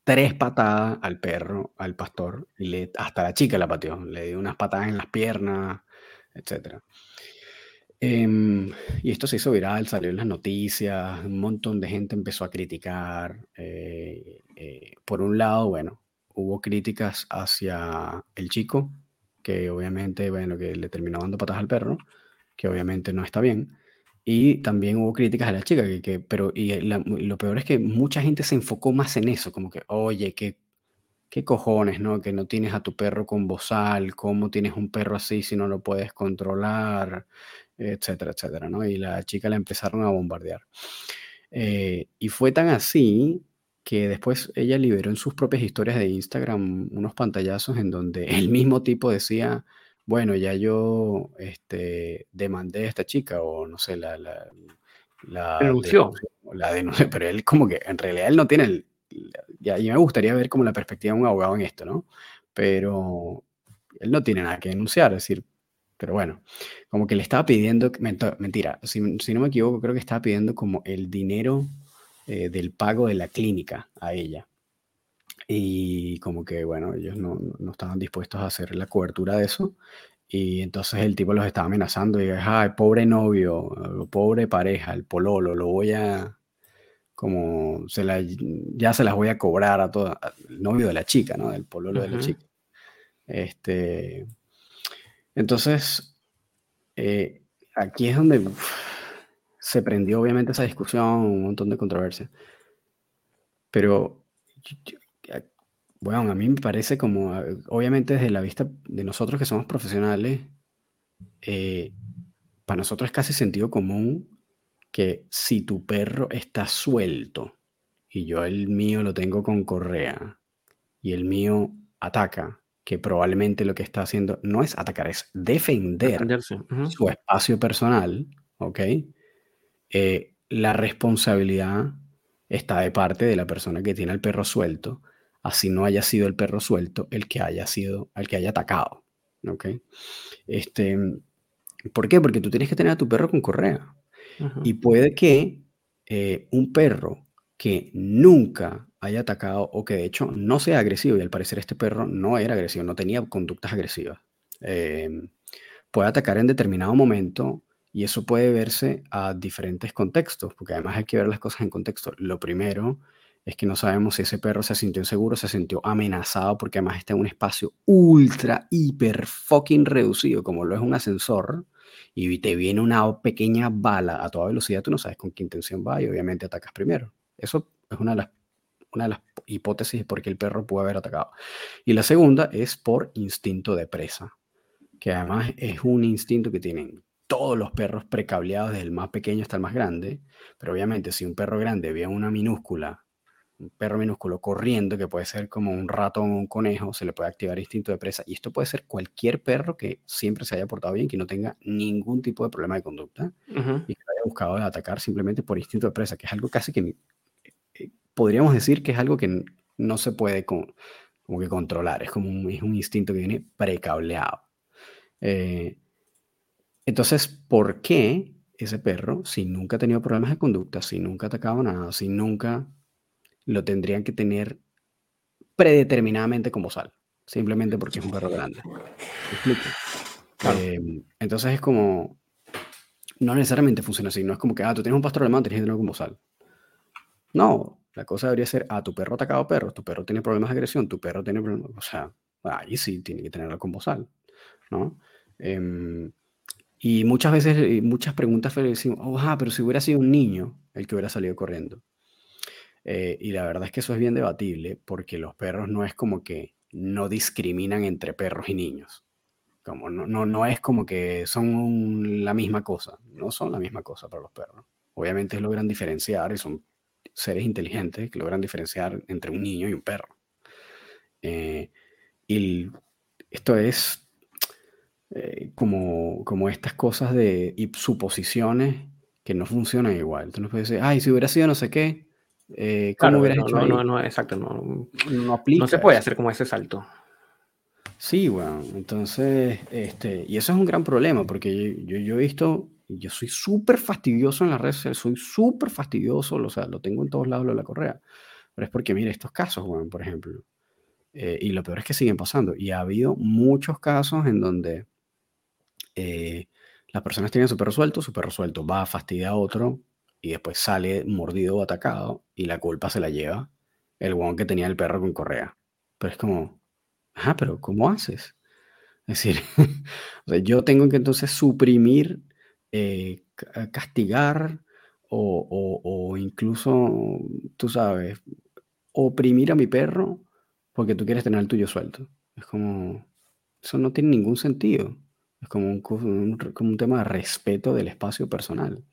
tres patadas al perro, al pastor, y le, hasta la chica la pateó. Le dio unas patadas en las piernas, etc. Em, y esto se hizo viral, salió en las noticias, un montón de gente empezó a criticar. eh, eh, por un lado, bueno, hubo críticas hacia el chico, que obviamente, bueno, que le terminó dando patadas al perro, que obviamente no está bien. Y también hubo críticas a la chica, que, que- pero y la- lo peor es que mucha gente se enfocó más en eso, como que, oye, qué, qué cojones, ¿no? Que no tienes a tu perro con bozal, cómo tienes un perro así si no lo puedes controlar, etcétera, etcétera, ¿no? Y la chica la empezaron a bombardear. Eh, y fue tan así que después ella liberó en sus propias historias de Instagram unos pantallazos en donde el mismo tipo decía, bueno, ya yo este, demandé a esta chica o no sé, la, la, la Denunció. la denunció, pero él como que en realidad él no tiene el... Ya, y me gustaría ver como la perspectiva de un abogado en esto, ¿no? Pero él no tiene nada que denunciar, es decir, pero bueno, como que le estaba pidiendo, mentira, si, si no me equivoco, creo que estaba pidiendo como el dinero eh, del pago de la clínica a ella. Y como que, bueno, ellos no, no- estaban dispuestos a hacer la cobertura de eso. Y entonces el tipo los estaba amenazando y, ay, pobre novio, pobre pareja, el pololo, lo voy a, como, se la, ya se las voy a cobrar a todas, el novio de la chica, ¿no? El pololo de la chica. Este, entonces, eh, aquí es donde uf, se prendió obviamente esa discusión, un montón de controversia. Pero, yo- bueno, a mí me parece como, eh, obviamente desde la vista de nosotros que somos profesionales, eh, para nosotros es casi sentido común que si tu perro está suelto y yo el mío lo tengo con correa y el mío ataca, que probablemente lo que está haciendo no es atacar, es defender su espacio personal, ¿ok? Eh, la responsabilidad está de parte de la persona que tiene al perro suelto, así no haya sido el perro suelto el que haya sido, el que haya atacado, ¿ok? Este, ¿por qué? Porque tú tienes que tener a tu perro con correa. Y puede que eh, un perro que nunca haya atacado o que de hecho no sea agresivo, y al parecer este perro no era agresivo, no tenía conductas agresivas, eh, puede atacar en determinado momento y eso puede verse a diferentes contextos, porque además hay que ver las cosas en contexto. Lo primero es que no sabemos si ese perro se sintió inseguro, se sintió amenazado, porque además está en un espacio ultra, hiper fucking reducido, como lo es un ascensor, y te viene una pequeña bala a toda velocidad, tú no sabes con qué intención va y obviamente atacas primero. Eso es una de las, una hipótesis de por qué el perro puede haber atacado. Y la segunda es por instinto de presa, que además es un instinto que tienen todos los perros precableados, desde el más pequeño hasta el más grande, pero obviamente si un perro grande ve a una minúscula, un perro minúsculo corriendo, que puede ser como un ratón o un conejo, se le puede activar instinto de presa. Y esto puede ser cualquier perro que siempre se haya portado bien, que no tenga ningún tipo de problema de conducta y que haya buscado atacar simplemente por instinto de presa, que es algo casi que eh, podríamos decir que es algo que no se puede con- como que controlar, es como un, es un instinto que viene precableado. Eh, entonces, ¿por qué ese perro, si nunca ha tenido problemas de conducta, si nunca ha atacado nada, si nunca lo tendrían que tener predeterminadamente como sal? Simplemente porque es un perro grande. Eh, entonces es como, no necesariamente funciona así, no es como que, ah, tú tienes un pastor alemán, tienes que tenerlo como sal. No, la cosa debería ser, ah, tu perro ha atacado perros, tu perro tiene problemas de agresión, tu perro tiene problemas, o sea, ahí sí tiene que tenerlo con bozal, ¿no? Em, y muchas veces, y muchas preguntas decimos, oh, ah, pero si hubiera sido un niño el que hubiera salido corriendo. Eh, y la verdad es que eso es bien debatible porque los perros no es como que no discriminan entre perros y niños. Como no, no, no es como que son la misma cosa, no son la misma cosa para los perros. Obviamente logran diferenciar y son seres inteligentes que logran diferenciar entre un niño y un perro. Eh, y esto es eh, como, como estas cosas de suposiciones que no funcionan igual. Tú puedes decir, ay, si hubiera sido no sé qué, eh, ¿cómo hubieras no, hecho no, ahí? no, no, exacto, no, No aplica. no se puede eso. hacer como ese salto. Sí, bueno, entonces, este, y eso es un gran problema, porque yo, yo, yo he visto, yo soy súper fastidioso en las redes sociales, soy súper fastidioso, o sea, lo tengo en todos lados lo de la correa, pero es porque, mire, estos casos, bueno, por ejemplo, eh, y lo peor es que siguen pasando, y ha habido muchos casos en donde eh, las personas tienen su perro suelto, su perro suelto va a fastidiar a otro, y después sale mordido o atacado, y la culpa se la lleva el guan que tenía el perro con correa. Pero es como, ajá, pero ¿cómo haces? Es decir, yo tengo que entonces suprimir, eh, ca- castigar o, incluso, tú sabes, oprimir a mi perro porque tú quieres tener el tuyo suelto. Es como, eso no tiene ningún sentido. Es como un, como un tema de respeto del espacio personal.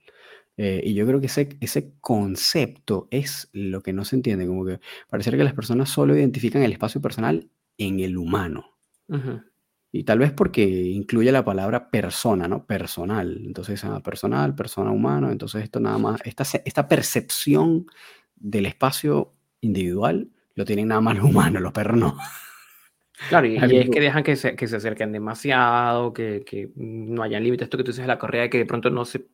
Eh, y yo creo que ese, ese concepto es lo que no se entiende, como que pareciera que las personas solo identifican el espacio personal en el humano. Ujú. Y tal vez porque incluye la palabra persona, ¿no? Personal. Entonces, ah, personal, persona humano. Entonces, esto nada más, esta, esta percepción del espacio individual lo tienen nada más los humanos, los perros no. Claro, y, y es que dejan que se, que se acerquen demasiado, que, que no hayan límites. Esto que tú dices de la correa, que de pronto no se.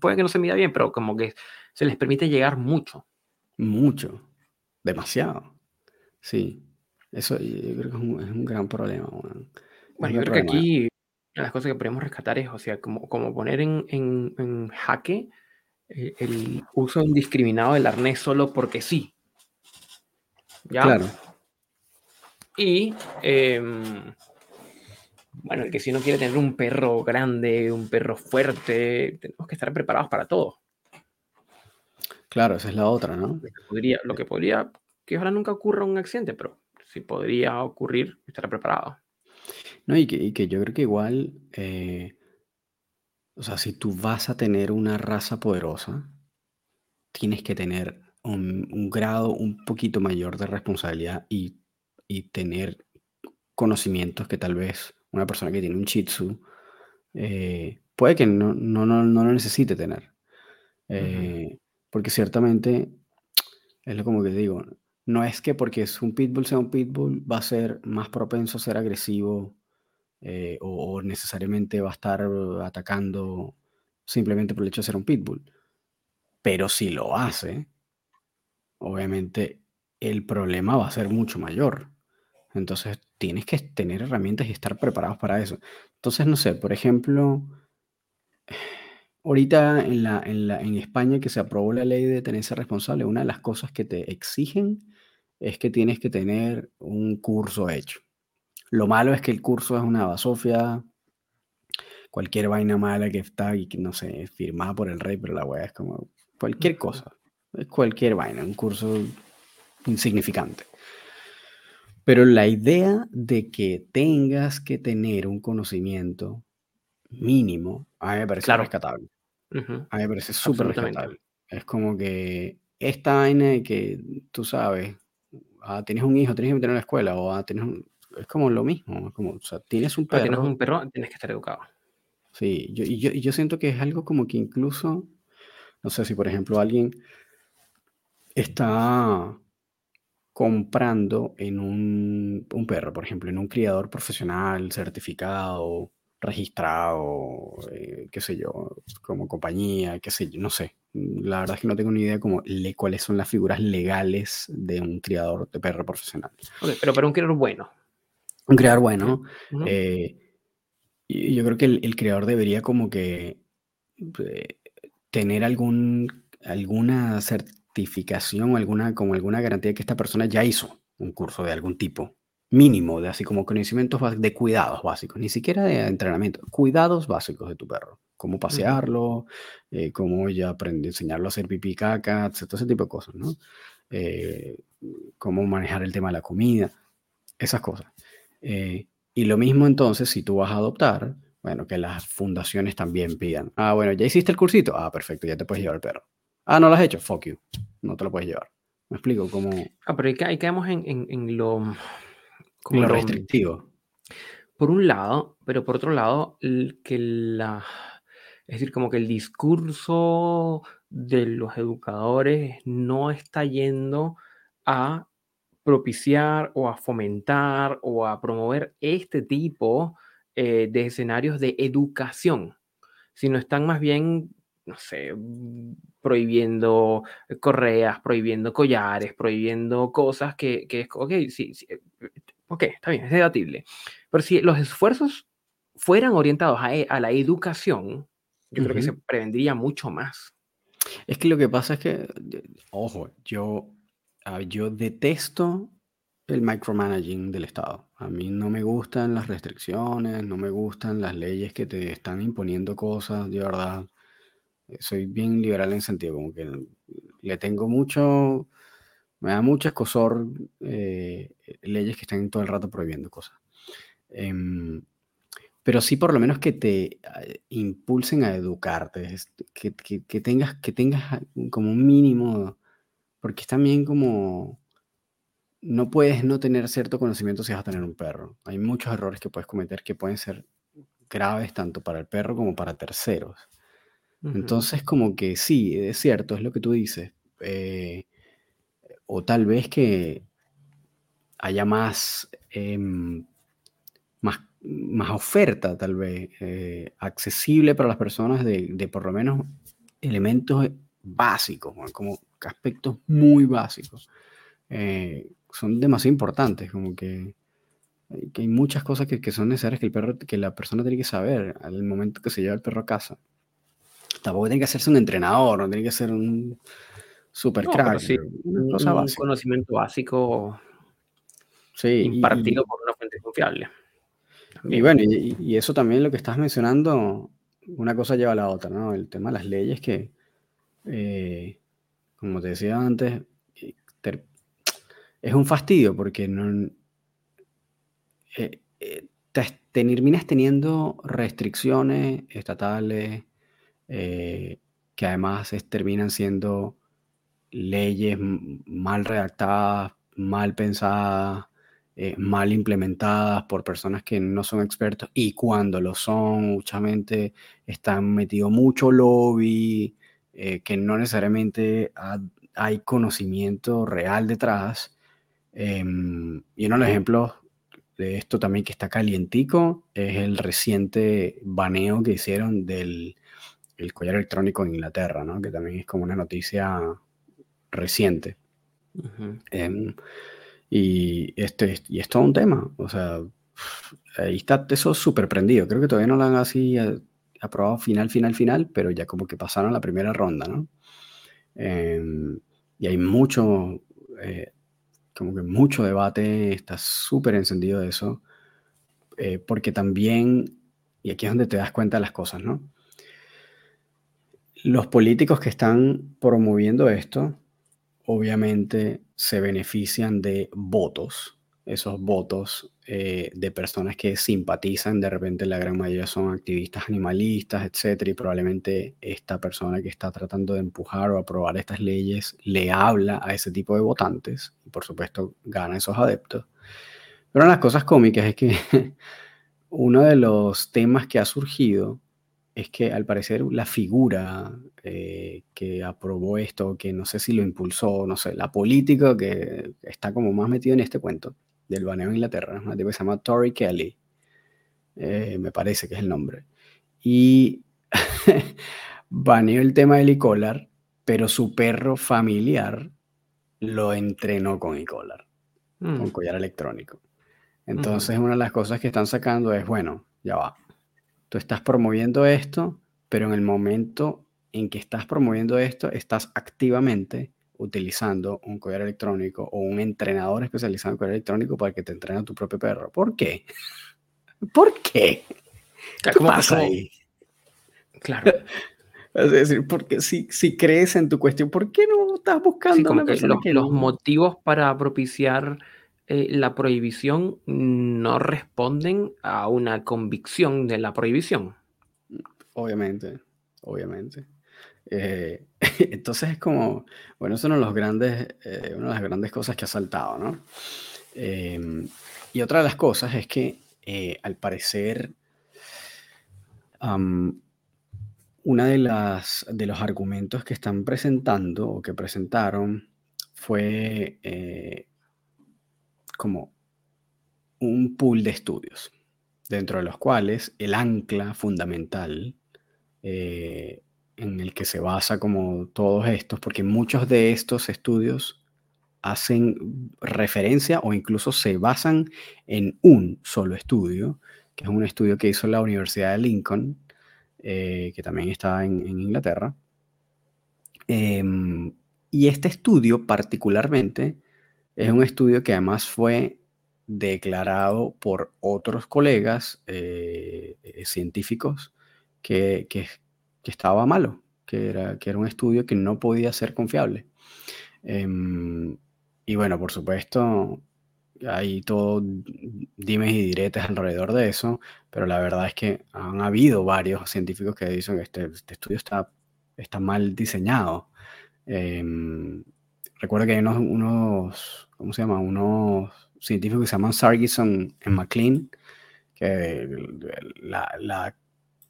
Puede que no se mida bien, pero como que se les permite llegar mucho. Mucho, demasiado. Sí, eso yo creo que es un, es un gran problema. Bueno, yo creo que aquí una de las cosas que podemos rescatar es, o sea, como, como poner en, en, en jaque eh, el uso indiscriminado del arnés solo porque sí. ¿Ya? Claro, Y, em, bueno, el que si uno quiere tener un perro grande, un perro fuerte, tenemos que estar preparados para todo. claro, esa es la otra, ¿no? Lo que podría, lo que podría, que ojalá nunca ocurra un accidente, pero si podría ocurrir, estar preparado. No, y que, y que yo creo que igual, eh, o sea, si tú vas a tener una raza poderosa, tienes que tener un, un grado un poquito mayor de responsabilidad y, y tener conocimientos que tal vez una persona que tiene un Shih Tzu eh, puede que no, no, no, no lo necesite tener. Eh, Porque ciertamente, es lo como que digo, no es que porque es un pitbull sea un pitbull va a ser más propenso a ser agresivo eh, o, o necesariamente va a estar atacando simplemente por el hecho de ser un pitbull. Pero si lo hace, obviamente el problema va a ser mucho mayor. Entonces tienes que tener herramientas y estar preparados para eso. Entonces, no sé, por ejemplo, ahorita en, la, en, la, en España que se aprobó la ley de tenencia responsable, una de las cosas que te exigen es que tienes que tener un curso hecho. Lo malo es que el curso es una basofia, cualquier vaina mala que está y que no sé, firmada por el rey, pero la weá es como cualquier cosa, es cualquier vaina, un curso insignificante. Pero la idea de que tengas que tener un conocimiento mínimo, a mí me parece Claro. rescatable. Ujú. A mí me parece súper rescatable. Es como que esta vaina de que tú sabes, ah, tienes un hijo, tienes que meterlo en la escuela, o ah, tienes un- es como lo mismo, es como, o sea, tienes un Cuando tienes perro, un perro, tienes que estar educado. sí, yo, y yo, y yo siento que es algo como que incluso, no sé si por ejemplo alguien está comprando en un, un perro, por ejemplo, en un criador profesional, certificado, registrado, eh, qué sé yo, como compañía, qué sé yo, no sé. La verdad es que no tengo ni idea como le, cuáles son las figuras legales de un criador de perro profesional. Ok, pero para un criador bueno. Un criador bueno, eh, y yo creo que el, el creador debería como que eh, tener algún, alguna certificación o alguna, como alguna garantía de que esta persona ya hizo un curso de algún tipo mínimo de así como conocimientos de cuidados básicos, ni siquiera de entrenamiento, cuidados básicos de tu perro, cómo pasearlo, eh, cómo ya aprender, enseñarlo a hacer pipí, caca, todo ese tipo de cosas, ¿no? Eh, cómo manejar el tema de la comida, esas cosas. Eh, y lo mismo entonces si tú vas a adoptar, bueno, que las fundaciones también pidan, ah, bueno, ya hiciste el cursito, ah, perfecto, ya te puedes llevar el perro. Ah, no lo has hecho, fuck you, no te lo puedes llevar. Me explico cómo... Ah, pero ahí, caemos en, en lo como lo restrictivo. Por un lado, pero por otro lado, que la, es decir, como que el discurso de los educadores no está yendo a propiciar o a fomentar o a promover este tipo eh, de escenarios de educación, sino están más bien, no sé, prohibiendo correas, prohibiendo collares, prohibiendo cosas que, que es, ok, sí, sí, Ok, está bien, es debatible. Pero si los esfuerzos fueran orientados a, e, la educación, yo creo que se prevendría mucho más. Es que lo que pasa es que, ojo, yo, yo detesto el micromanaging del Estado. A mí no me gustan las restricciones, no me gustan las leyes que te están imponiendo cosas, de verdad. Soy bien liberal en sentido, como que le tengo mucho, me da mucho escosor eh, leyes que están todo el rato prohibiendo cosas. Em, pero sí por lo menos que te eh, impulsen a educarte, que, que, tengas, que tengas como un mínimo, porque es también como, no puedes no tener cierto conocimiento si vas a tener un perro. Hay muchos errores que puedes cometer que pueden ser graves tanto para el perro como para terceros. Entonces, como que sí, es cierto, es lo que tú dices. Eh, o tal vez que haya más, em, más, más, oferta, tal vez, eh, accesible para las personas de, por lo menos elementos básicos, como aspectos muy básicos. Eh, son demasiado importantes, como que, hay muchas cosas que, son necesarias que, el perro, que la persona tiene que saber al momento que se lleva el perro a casa. Tampoco tiene que hacerse un entrenador, no tiene que ser un, super crack. un, conocimiento básico sí, impartido por una fuente confiable. Y bueno, y, eso también lo que estás mencionando, una cosa lleva a la otra, ¿no? El tema de las leyes que, eh, como te decía antes, eh, es un fastidio porque no, eh, te, terminas teniendo restricciones estatales que además terminan siendo leyes mal redactadas, mal pensadas, eh, mal implementadas por personas que no son expertos y cuando lo son, muchamente están metido mucho lobby, eh, que no necesariamente hay conocimiento real detrás. Em, y uno de los ejemplos de esto también que está calientico es el reciente baneo que hicieron del el collar electrónico en Inglaterra, ¿no? que también es como una noticia reciente. Em, y, este, y es todo un tema. O sea, ahí está eso súper prendido. Creo que todavía no lo han así eh, aprobado final, final, final, pero ya como que pasaron la primera ronda, ¿no? Em, y hay mucho, eh, como que mucho debate, está súper encendido de eso, eh, porque también, y aquí es donde te das cuenta de las cosas, ¿no? Los políticos que están promoviendo esto obviamente se benefician de votos, esos votos eh, de personas que simpatizan, de repente la gran mayoría son activistas animalistas, etcétera, y probablemente esta persona que está tratando de empujar o aprobar estas leyes le habla a ese tipo de votantes y por supuesto gana esos adeptos. Pero una de las cosas cómicas es que uno de los temas que ha surgido es que al parecer la figura eh, que aprobó esto, que no sé si lo impulsó, no sé, la política que está como más metido en este cuento del baneo en Inglaterra, una que se llama Tori Kelly, eh, me parece que es el nombre, y baneó el tema del e-collar, pero su perro familiar lo entrenó con e-collar, con mm. collar electrónico. Entonces, una de las cosas que están sacando es, bueno, ya va, Tú estás promoviendo esto, pero en el momento en que estás promoviendo esto, estás activamente utilizando un collar electrónico o un entrenador especializado en collar electrónico para que te entrene a tu propio perro. ¿Por qué? ¿Por qué? ¿Qué pasa ahí? Claro. Es decir, porque si, si crees en tu cuestión, ¿por qué no estás buscando los, motivos para propiciar eh, la prohibición no responden a una convicción de la prohibición? Obviamente, obviamente. Eh, entonces es como, bueno, es uno de los grandes, eh, una de las grandes cosas que ha saltado, ¿no? Y otra de las cosas es que al parecer una de las de los argumentos que están presentando o que presentaron fue como un pool de estudios, dentro de los cuales el ancla fundamental eh, en el que se basa como todos estos, porque muchos de estos estudios hacen referencia o incluso se basan en un solo estudio, que es un estudio que hizo la Universidad de Lincoln, eh, que también está en, Inglaterra. Em, y este estudio particularmente es un estudio que además fue declarado por otros colegas eh, eh, científicos que, que, estaba malo, que era, que era un estudio que no podía ser confiable. Em, y bueno, por supuesto, hay todo dimes y diretes alrededor de eso, pero la verdad es que han habido varios científicos que dicen que este, este estudio está, está mal diseñado. Em, recuerdo que hay unos, unos, ¿cómo se llama? Unos científicos que se llaman Sargison en McLean, que la, la,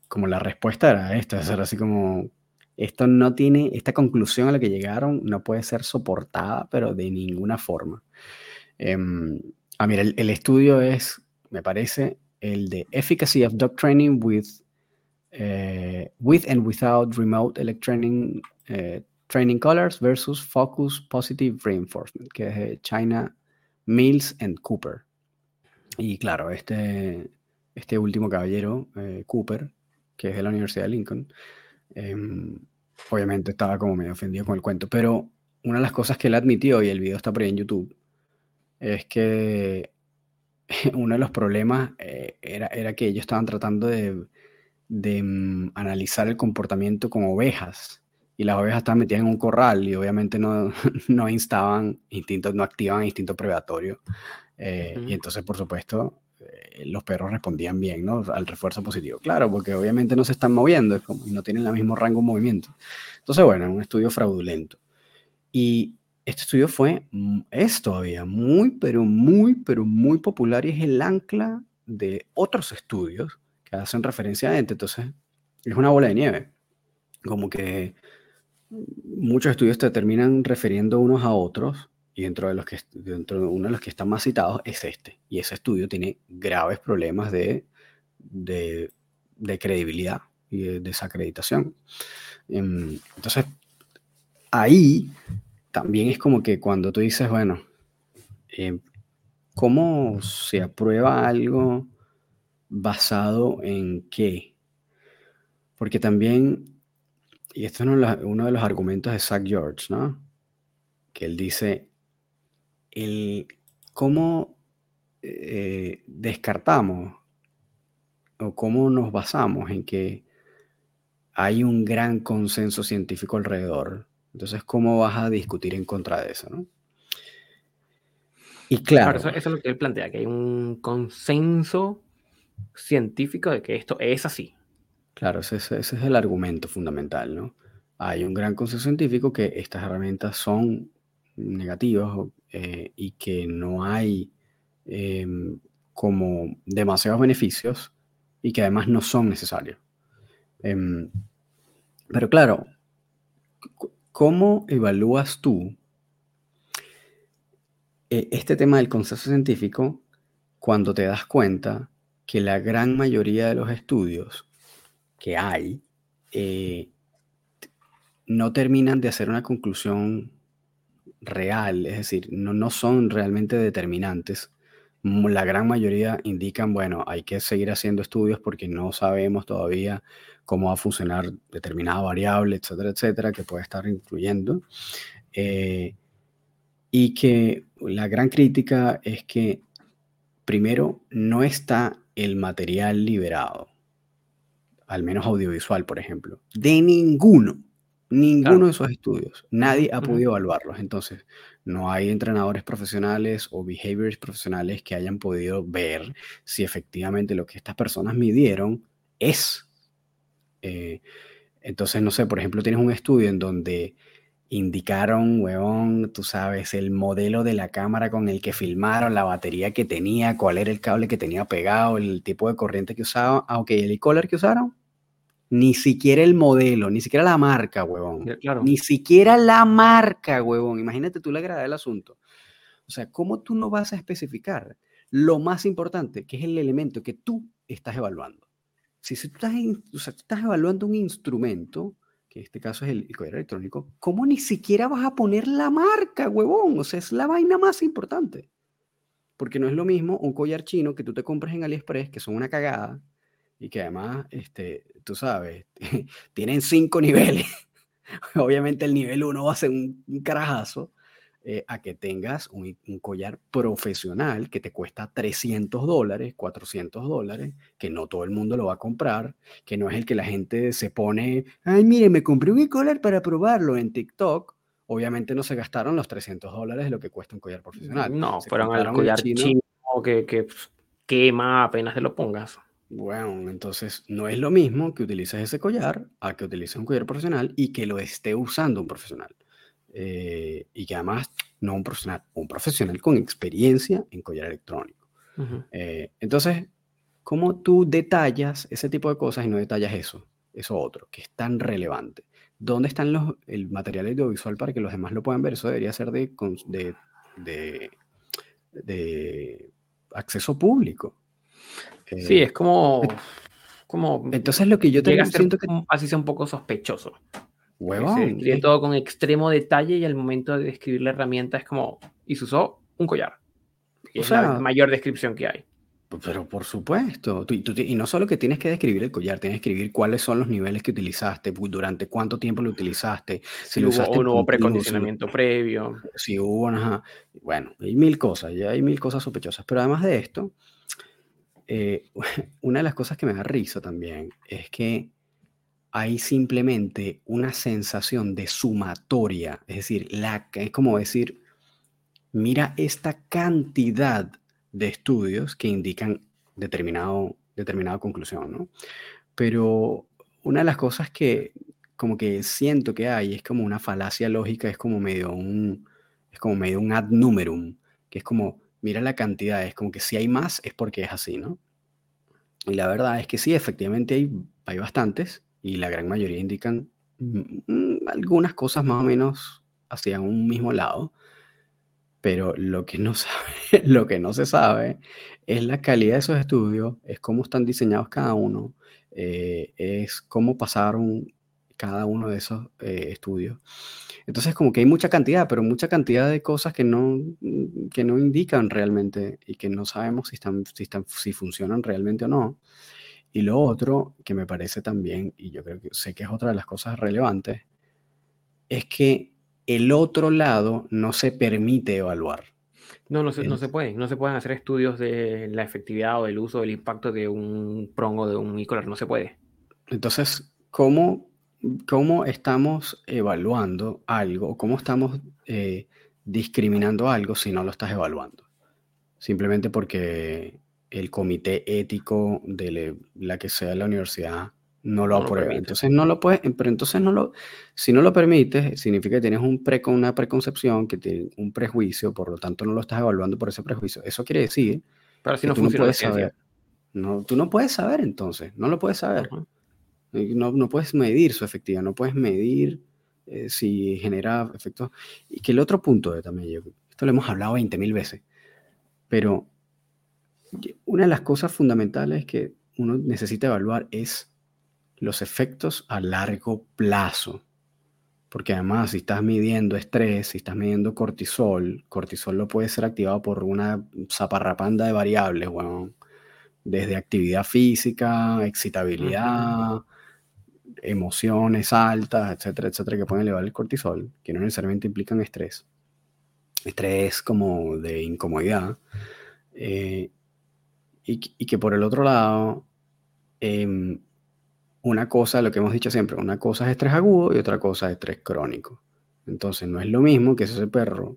como la respuesta era esta, era así como, esto no tiene, esta conclusión a la que llegaron no puede ser soportada, pero de ninguna forma. Em, ah, mira, el, estudio es, me parece, el de Efficacy of Dog Training with, eh, with and without remote electronic eh, training colors versus Focus Positive Reinforcement, que es de China Mills and Cooper. Y claro, este, este último caballero, eh, Cooper, que es de la Universidad de Lincoln, em, obviamente estaba como medio ofendido con el cuento, pero una de las cosas que él admitió, y el video está por ahí en YouTube, es que uno de los problemas eh, era, era, que ellos estaban tratando de, de mm, analizar el comportamiento con ovejas y las ovejas estaban metidas en un corral y obviamente no, no instaban instintos, no activaban instinto predatorio. Eh, y entonces, por supuesto, eh, los perros respondían bien ¿no? al refuerzo positivo. Claro, porque obviamente no se están moviendo y no tienen el mismo rango de movimiento. Entonces, bueno, un estudio fraudulento. Y este estudio fue, mm, es todavía muy, pero muy, pero muy popular y es el ancla de otros estudios que hacen referencia a este. Entonces, es una bola de nieve. Como que muchos estudios te terminan refiriendo unos a otros y dentro de los que dentro de uno de los que están más citados es este y ese estudio tiene graves problemas de, de, credibilidad y de desacreditación em, entonces ahí también es como que cuando tú dices, bueno, eh, ¿cómo se aprueba algo basado en qué? Porque también, y esto es uno de los argumentos de Zach George, ¿no? Que él dice, el, ¿cómo eh, descartamos o cómo nos basamos en que hay un gran consenso científico alrededor entonces, ¿cómo vas a discutir en contra de eso? ¿no? Y claro. eso, es lo que él plantea, que hay un consenso científico de que esto es así. Claro, ese, es el argumento fundamental, ¿no? Hay un gran consenso científico que estas herramientas son negativas eh, y que no hay em, como demasiados beneficios y que además no son necesarios. Em, pero claro, ¿Cómo evalúas tú eh, este tema del consenso científico cuando te das cuenta que la gran mayoría de los estudios que hay eh, no terminan de hacer una conclusión real, es decir, no, no son realmente determinantes. La gran mayoría indican, bueno, hay que seguir haciendo estudios porque no sabemos todavía cómo va a funcionar determinada variable, etcétera, etcétera, que puede estar influyendo. Eh, y que la gran crítica es que, primero, no está el material liberado, al menos audiovisual, por ejemplo, de ninguno, ninguno de esos estudios. Nadie ha podido evaluarlos. Entonces, no hay entrenadores profesionales o behaviors profesionales que hayan podido ver si efectivamente lo que estas personas midieron es. Eh, entonces, no sé, por ejemplo, tienes un estudio en donde indicaron, weón, tú sabes, el modelo de la cámara con el que filmaron, la batería que tenía, cuál era el cable que tenía pegado, el tipo de corriente que usaba, aunque ah, el e-collar que usaron, ni siquiera el modelo, ni siquiera la marca, huevón. Ni siquiera la marca, huevón. Imagínate tú la gravedad del asunto. O sea, ¿cómo tú no vas a especificar lo más importante, que es el elemento que tú estás evaluando? Si, tú estás, estás evaluando un instrumento, que en este caso es el, el collar electrónico, ¿cómo ni siquiera vas a poner la marca, huevón? O sea, es la vaina más importante. Porque no es lo mismo un collar chino que tú te compras en AliExpress, que son una cagada, y que además, este, tú sabes, tienen cinco niveles. Obviamente el nivel uno va a ser un, carajazo. Eh, a que tengas un, un, collar profesional que te cuesta 300 dólares, 400 dólares, que no todo el mundo lo va a comprar, que no es el que la gente se pone, ay, mire, me compré un collar para probarlo en TikTok. Obviamente no se gastaron los 300 dólares de lo que cuesta un collar profesional. No, fueron el collar chino, que, que quema apenas te lo pongas. Bueno, entonces no es lo mismo que utilices ese collar a que utilices un collar profesional y que lo esté usando un profesional. Eh, y que además, no un profesional, un profesional con experiencia en collar electrónico. Eh, entonces, ¿cómo tú detallas ese tipo de cosas y no detallas eso, eso otro, que es tan relevante? ¿Dónde están los, el material audiovisual para que los demás lo puedan ver? Eso debería ser de, de, de, de acceso público. Sí, es como, como. Entonces lo que yo te siento que así sea un poco sospechoso. Huevón. Se escribe todo con extremo detalle y al momento de describir la herramienta es como. Y se usó un collar. Y es la mayor descripción que hay. Pero por supuesto. y no solo que tienes que describir el collar, tienes que escribir cuáles son los niveles que utilizaste, durante cuánto tiempo lo utilizaste, si, lo usaste o no hubo precondicionamiento previo. Si hubo, bueno, hay mil cosas, ya hay mil cosas sospechosas. Pero además de esto, eh, una de las cosas que me da risa también es que hay simplemente una sensación de sumatoria, es decir, la, es como decir, mira esta cantidad de estudios que indican determinado, determinada conclusión, ¿no? Pero una de las cosas que como que siento que hay es como una falacia lógica, es como medio un, es como medio un ad numerum, que es como, mira la cantidad, es como que si hay más es porque es así, ¿no? Y la verdad es que sí, efectivamente hay, hay bastantes y la gran mayoría indican mm, algunas cosas más o menos hacia un mismo lado, pero lo que no lo que no se sabe es la calidad de esos estudios, es cómo están diseñados cada uno, eh, es cómo pasaron cada uno de esos eh, estudios. Entonces, como que hay mucha cantidad, pero mucha cantidad de cosas que no, mm, que no indican realmente y que no sabemos si, están, si, están, si funcionan realmente o no. Y lo otro que me parece también, y yo creo que sé que es otra de las cosas relevantes, es que el otro lado no se permite evaluar. No, no se, no se puede. No se pueden hacer estudios de la efectividad o del uso, del impacto de un prongo de un e No se puede. Entonces, ¿cómo cómo estamos evaluando algo, cómo estamos eh, discriminando algo si no lo estás evaluando. Simplemente porque el comité ético de la que sea la universidad no lo aprueba. entonces no lo puedes, pero entonces no lo, si no lo permites, significa que tienes un pre, una preconcepción, que tiene un prejuicio, por lo tanto no lo estás evaluando por ese prejuicio. Eso quiere decir pero si no tú no puedes saber. No, tú no puedes saber entonces, no lo puedes saber. No, no puedes medir su efectividad, no puedes medir eh, si genera efectos. Y que el otro punto de también, esto lo hemos hablado 20.000 veces, pero una de las cosas fundamentales que uno necesita evaluar es los efectos a largo plazo. Porque además, si estás midiendo estrés, si estás midiendo cortisol, cortisol lo puede ser activado por una zaparrapanda de variables, bueno, desde actividad física, excitabilidad, emociones altas, etcétera, etcétera, que pueden elevar el cortisol, que no necesariamente implican estrés. Estrés como de incomodidad. Eh, y, que por el otro lado, em, una cosa, lo que hemos dicho siempre, una cosa es estrés agudo y otra cosa es estrés crónico. Entonces no es lo mismo que ese perro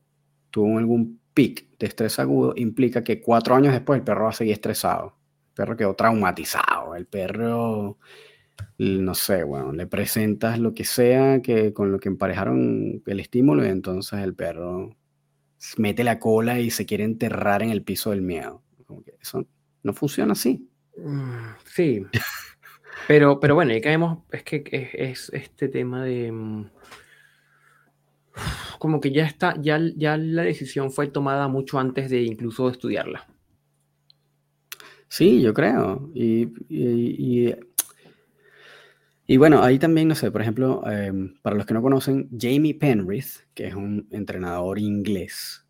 tuvo algún pic de estrés agudo, implica que cuatro años después el perro va a seguir estresado. El perro quedó traumatizado. El perro, no sé, bueno, le presentas lo que sea que con lo que emparejaron el estímulo y entonces el perro mete la cola y se quiere enterrar en el piso del miedo. eso no funciona así. Mm, sí. Pero, pero bueno, y caemos, es que es, este tema de mm, como que ya está, ya, ya la decisión fue tomada mucho antes de incluso estudiarla. Sí, yo creo. Y, y, bueno, ahí también, no sé, por ejemplo, em, para los que no conocen, Jamie Penrith, que es un entrenador inglés,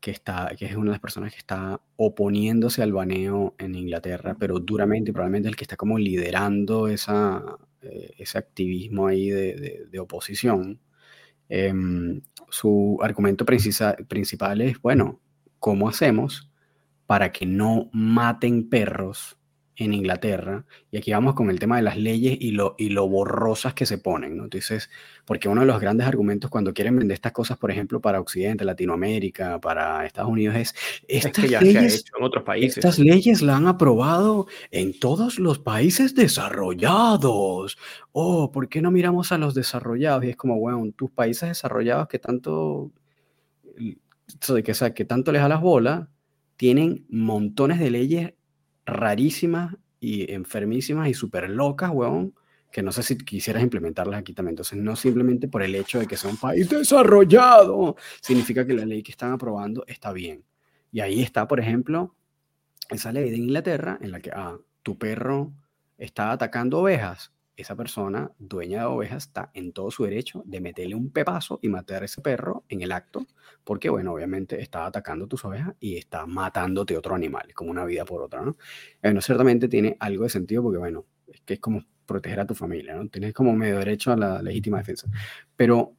que, está, que es una de las personas que está oponiéndose al baneo en Inglaterra, pero duramente, probablemente el que está como liderando esa, eh, ese activismo ahí de, de, oposición. Em, su argumento principal es, bueno, ¿cómo hacemos para que no maten perros en Inglaterra, y aquí vamos con el tema de las leyes y lo, y lo borrosas que se ponen, ¿no? Entonces, porque uno de los grandes argumentos cuando quieren vender estas cosas, por ejemplo, para Occidente, Latinoamérica, para Estados Unidos, es, estas que ya leyes, se ha hecho en otros países. Estas leyes la han aprobado en todos los países desarrollados. Oh, ¿por qué no miramos a los desarrollados? Y es como, bueno, tus países desarrollados que tanto, que, sea, que tanto les da las bolas, tienen montones de leyes rarísimas y enfermísimas y súper locas, weón, que no sé si quisieras implementarlas aquí también. Entonces, no simplemente por el hecho de que sea un país desarrollado, significa que la ley que están aprobando está bien. Y ahí está, por ejemplo, esa ley de Inglaterra en la que, ah, tu perro está atacando ovejas esa persona, dueña de ovejas, está en todo su derecho de meterle un pepazo y matar a ese perro en el acto, porque, bueno, obviamente está atacando tus ovejas y está matándote otro animal, como una vida por otra, ¿no? Bueno, ciertamente tiene algo de sentido porque, bueno, es que es como proteger a tu familia, ¿no? Tienes como medio derecho a la legítima defensa. Pero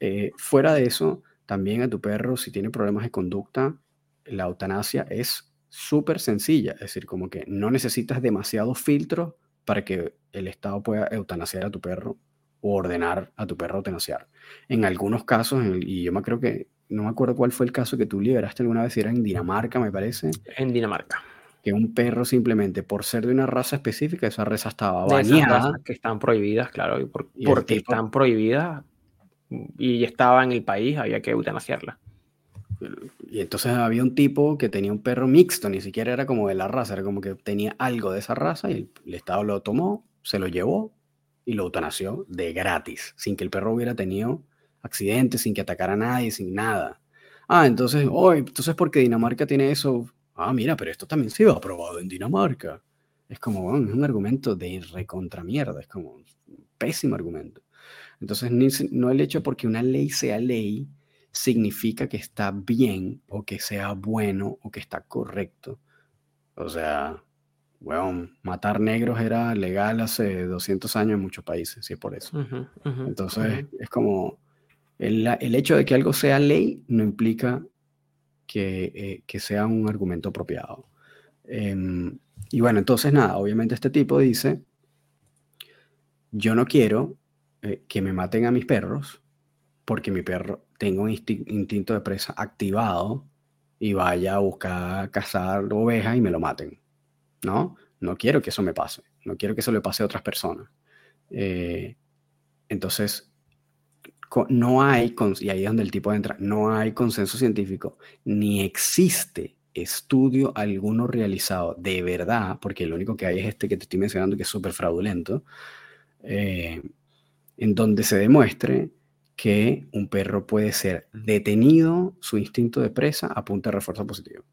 eh, fuera de eso, también a tu perro, si tiene problemas de conducta, la eutanasia es súper sencilla, es decir, como que no necesitas demasiados filtros para que el Estado pueda eutanasiar a tu perro o ordenar a tu perro eutanasiar. En algunos casos, y yo me creo que, no me acuerdo cuál fue el caso que tú liberaste alguna vez, era en Dinamarca, me parece. En Dinamarca. Que un perro simplemente por ser de una raza específica, esa raza estaba bañada. que están prohibidas, claro, porque están prohibidas y estaba en el país, había que eutanasiarla. Y entonces había un tipo que tenía un perro mixto, ni siquiera era como de la raza, era como que tenía algo de esa raza y el, Estado lo tomó, se lo llevó y lo eutanasió de gratis, sin que el perro hubiera tenido accidentes, sin que atacara a nadie, sin nada. Ah, entonces, oh, entonces porque Dinamarca tiene eso. Ah, mira, pero esto también se ha aprobado en Dinamarca. Es como, es un argumento de recontra mierda, es como un pésimo argumento. Entonces, no el hecho porque una ley sea ley, significa que está bien o que sea bueno o que está correcto. O sea, bueno, matar negros era legal hace 200 años en muchos países, si es por eso. Entonces, es como el, hecho de que algo sea ley no implica que, eh, sea un argumento apropiado. Em, y bueno, entonces nada, obviamente este tipo dice, yo no quiero eh, que me maten a mis perros porque mi perro tenga un instinto de presa activado y vaya a buscar cazar ovejas y me lo maten. ¿No? No quiero que eso me pase. No quiero que eso le pase a otras personas. Eh, entonces, no hay, y ahí es donde el tipo entra, no hay consenso científico, ni existe estudio alguno realizado de verdad, porque lo único que hay es este que te estoy mencionando que es súper fraudulento, eh, en donde se demuestre que un perro puede ser detenido su instinto de presa a punta de refuerzo positivo.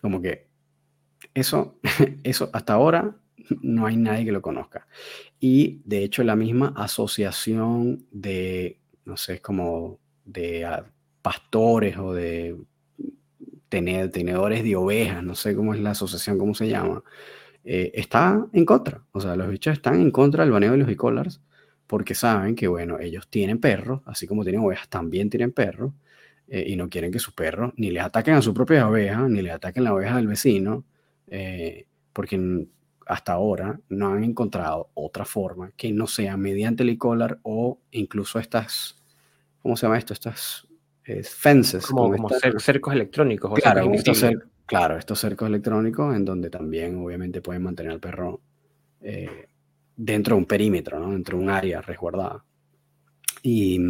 Como que eso, eso hasta ahora no hay nadie que lo conozca. Y de hecho la misma asociación de, no sé, como de ah, pastores o de tenedores de ovejas, no sé cómo es la asociación, cómo se llama, eh, está en contra. O sea, los bichos están en contra del baneo de los e porque saben que, bueno, ellos tienen perros, así como tienen ovejas, también tienen perros, eh, y no quieren que sus perros ni les ataquen a su propia oveja, ni les ataquen la oveja del vecino, eh, porque hasta ahora no han encontrado otra forma que no sea mediante el e-collar o incluso estas, ¿cómo se llama esto? Estas eh, fences. Como, como, cercos electrónicos. Claro, estos claro, estos cercos electrónicos en donde también obviamente pueden mantener al perro eh, dentro de un perímetro, ¿no? dentro de un área resguardada. Y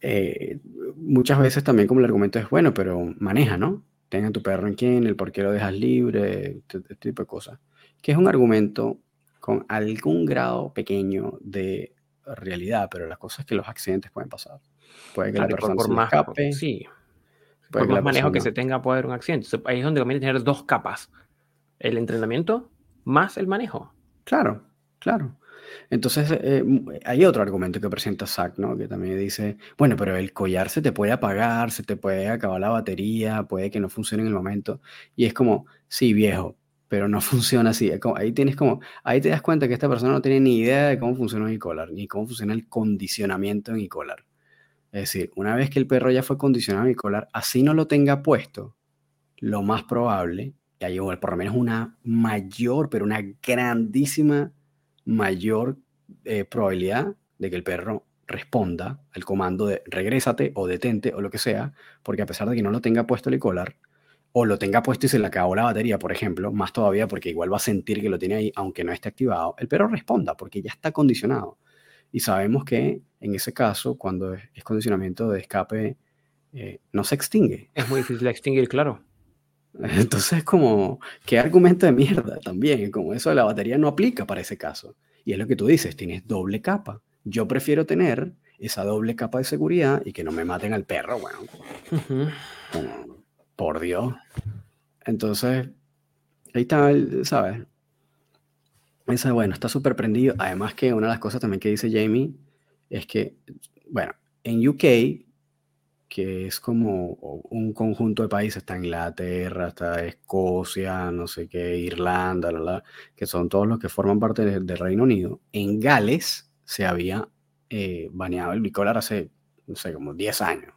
eh, muchas veces también como el argumento es, bueno, pero maneja, ¿no? Tenga tu perro en quién, el por qué lo dejas libre, este, este tipo de cosas que es un argumento con algún grado pequeño de realidad, pero la cosa es que los accidentes pueden pasar. Puede que la persona por, más, escape. Sí. Por más manejo que se tenga puede haber un accidente. Ahí es donde conviene tener dos capas. El entrenamiento más el manejo. Claro, claro. Entonces, eh, hay otro argumento que presenta Zach, ¿no? Que también dice, bueno, pero el collar se te puede apagar, se te puede acabar la batería, puede que no funcione en el momento. Y es como, sí, viejo, pero no funciona así. ahí tienes como, ahí te das cuenta que esta persona no tiene ni idea de cómo funciona un e-collar, ni cómo funciona el condicionamiento en e-collar. Es decir, una vez que el perro ya fue condicionado en e-collar, así no lo tenga puesto, lo más probable, y hay por lo menos una mayor, pero una grandísima mayor eh, probabilidad de que el perro responda al comando de regrésate o detente o lo que sea, porque a pesar de que no lo tenga puesto el e-collar, o lo tenga puesto y se le acabó la batería, por ejemplo, más todavía porque igual va a sentir que lo tiene ahí, aunque no esté activado, el perro responda porque ya está condicionado. Y sabemos que en ese caso, cuando es, condicionamiento de escape, eh, no se extingue. Es muy difícil extinguir, claro. Entonces, como, ¿qué argumento de mierda también? Como eso de la batería no aplica para ese caso. Y es lo que tú dices, tienes doble capa. Yo prefiero tener esa doble capa de seguridad y que no me maten al perro, bueno. Por Dios. Entonces, ahí está, ¿sabes? Esa, bueno, está súper prendido. Además que una de las cosas también que dice Jamie es que, bueno, en UK, que es como un conjunto de países, está Inglaterra, está Escocia, no sé qué, Irlanda, la, que son todos los que forman parte del Reino Unido. En Gales se había eh, baneado el bicolar hace, no sé, como 10 años.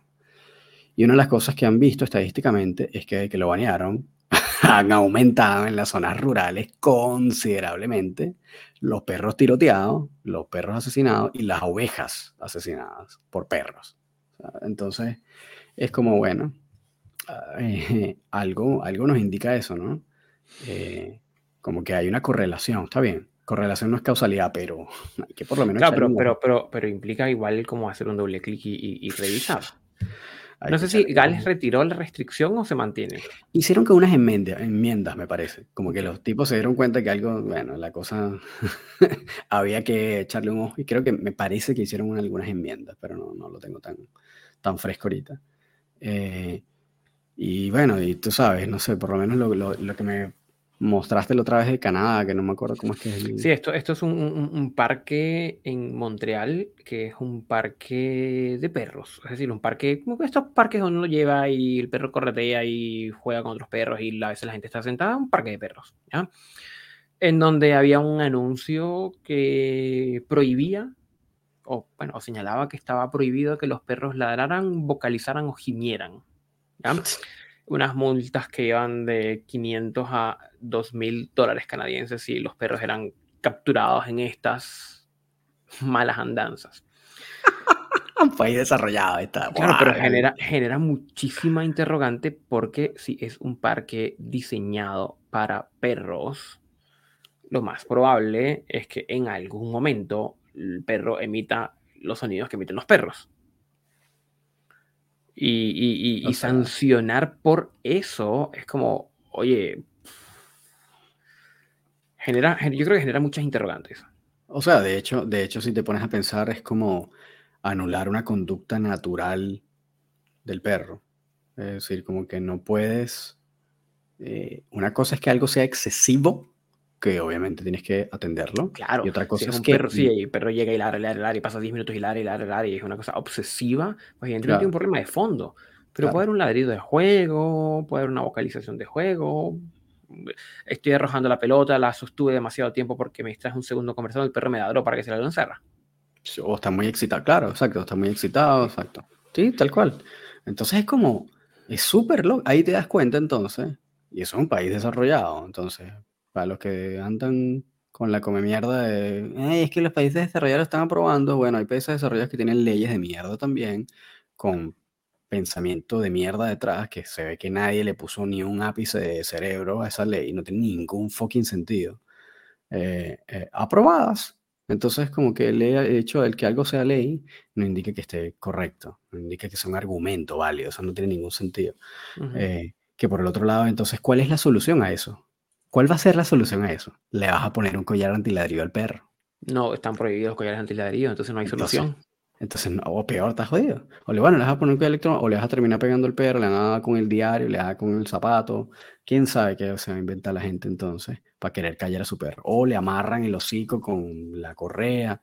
Y una de las cosas que han visto estadísticamente es que, que lo banearon, han aumentado en las zonas rurales considerablemente los perros tiroteados, los perros asesinados y las ovejas asesinadas por perros. Entonces, es como, bueno, eh, algo, algo nos indica eso, ¿no? Eh, como que hay una correlación, está bien. Correlación no es causalidad, pero hay que por lo menos... Claro, pero, pero, pero, pero, implica igual como hacer un doble clic y, y revisar no sé si Gales retiró la restricción o se mantiene. Hicieron que unas enmiendas, enmiendas, me parece. Como que los tipos se dieron cuenta que algo, bueno, la cosa había que echarle un ojo. Y creo que me parece que hicieron algunas enmiendas, pero no, no lo tengo tan, tan fresco ahorita. Eh, y bueno, y tú sabes, no sé, por lo menos lo, lo, lo que me mostraste la otra vez de Canadá, que no me acuerdo cómo es que es. Sí, esto, esto es un, un, parque en Montreal, que es un parque de perros. Es decir, un parque, como que estos parques donde uno lo lleva y el perro corretea y juega con otros perros y a veces la gente está sentada, un parque de perros, ¿ya? En donde había un anuncio que prohibía, o bueno, o señalaba que estaba prohibido que los perros ladraran, vocalizaran o gimieran, ¿ya? unas multas que iban de 500 a 2.000 dólares canadienses si los perros eran capturados en estas malas andanzas. Un país desarrollado está. Claro, pero genera, genera muchísima interrogante porque si es un parque diseñado para perros, lo más probable es que en algún momento el perro emita los sonidos que emiten los perros y, sancionar por eso es como, oye, genera, yo creo que genera muchas interrogantes. O sea, de hecho, de hecho, si te pones a pensar, es como anular una conducta natural del perro. Es decir, como que no puedes. Eh, una cosa es que algo sea excesivo que obviamente tienes que atenderlo. Claro. Y otra cosa es, que... Perro, sí, el perro llega y ladra, ladra, ladra, y pasa 10 minutos y ladra, y ladra, ladra, y es una cosa obsesiva, pues evidentemente hay un problema de fondo. Pero puede haber un ladrido de juego, puede haber una vocalización de juego. Estoy arrojando la pelota, la sostuve demasiado tiempo porque me distraes un segundo conversando, el perro me ladró para que se la encerra. O está muy excitado, claro, exacto, está muy excitado, exacto. Sí, tal cual. Entonces es como, es súper loco. Ahí te das cuenta entonces, y eso es un país desarrollado, entonces, para los que andan con la come mierda de, es que los países desarrollados están aprobando, bueno, hay países desarrollados que tienen leyes de mierda también, con pensamiento de mierda detrás, que se ve que nadie le puso ni un ápice de cerebro a esa ley, no tiene ningún fucking sentido. Eh, eh, aprobadas. Entonces, como que el hecho de que algo sea ley no indica que esté correcto, no indica que sea un argumento válido, eso no tiene ningún sentido. Eh, que por el otro lado, entonces, ¿cuál es la solución a eso? ¿Cuál va a ser la solución a eso? Le vas a poner un collar antiladrillo al perro. No, están prohibidos los collares antiladrillo, entonces no hay solución. Entonces, o peor, estás jodido. O le, bueno, le vas a poner un electrónico, o le vas a terminar pegando el perro, le vas a dar con el diario, le vas a dar con el zapato. ¿Quién sabe qué se va a inventar la gente entonces para querer callar a su perro? O le amarran el hocico con la correa,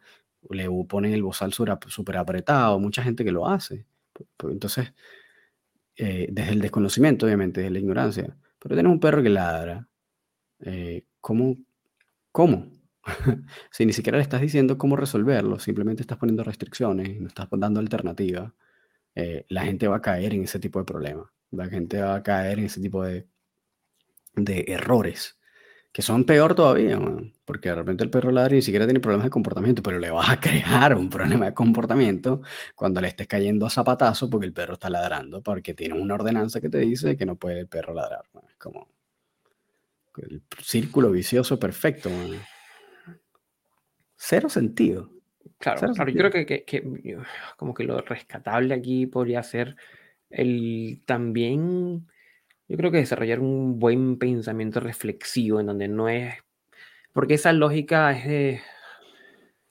o le ponen el bozal súper apretado. Mucha gente que lo hace. Entonces, eh, desde el desconocimiento, obviamente, desde la ignorancia. Pero tienes un perro que ladra. Eh, ¿Cómo? ¿Cómo? si ni siquiera le estás diciendo cómo resolverlo, simplemente estás poniendo restricciones, no estás dando alternativas, eh, la gente va a caer en ese tipo de problemas. La gente va a caer en ese tipo de, de errores, que son peor todavía, porque de repente el perro ladra y ni siquiera tiene problemas de comportamiento, pero le vas a crear un problema de comportamiento cuando le estés cayendo a zapatazo porque el perro está ladrando, porque tiene una ordenanza que te dice que no puede el perro ladrar. Es como el círculo vicioso perfecto. Cero sentido. Claro, claro. Yo creo que, que, como que lo rescatable aquí podría ser el también, yo creo que desarrollar un buen pensamiento reflexivo en donde no es, porque esa lógica es de,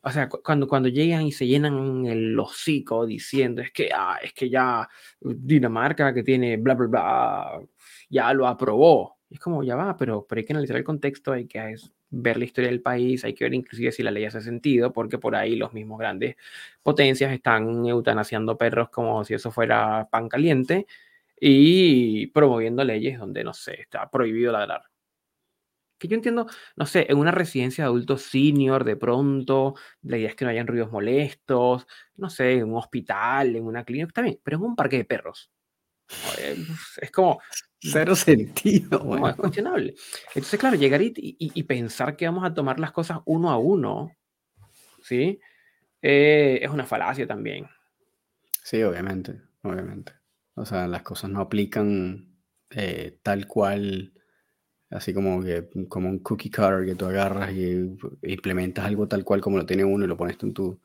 o sea, cuando, cuando llegan y se llenan el hocico diciendo es que, ah, es que ya Dinamarca que tiene bla, bla, bla, ya lo aprobó. Es como, ya va, pero, pero hay que analizar el contexto, hay que ver la historia del país, hay que ver inclusive si la ley hace sentido, porque por ahí los mismos grandes potencias están eutanasiando perros como si eso fuera pan caliente y promoviendo leyes donde, no sé, está prohibido ladrar. Que yo entiendo, no sé, en una residencia de adultos senior, de pronto, la idea es que no hayan ruidos molestos, no sé, en un hospital, en una clínica, también, pero en un parque de perros. Es como, Cero sentido, No, es cuestionable. Entonces, claro, llegar y, pensar que vamos a tomar las cosas uno a uno, ¿sí? Eh, es una falacia también. Sí, obviamente, obviamente. O sea, las cosas no aplican eh, tal cual, así como que como un cookie cutter que tú agarras y implementas algo tal cual como lo tiene uno y lo pones en tu...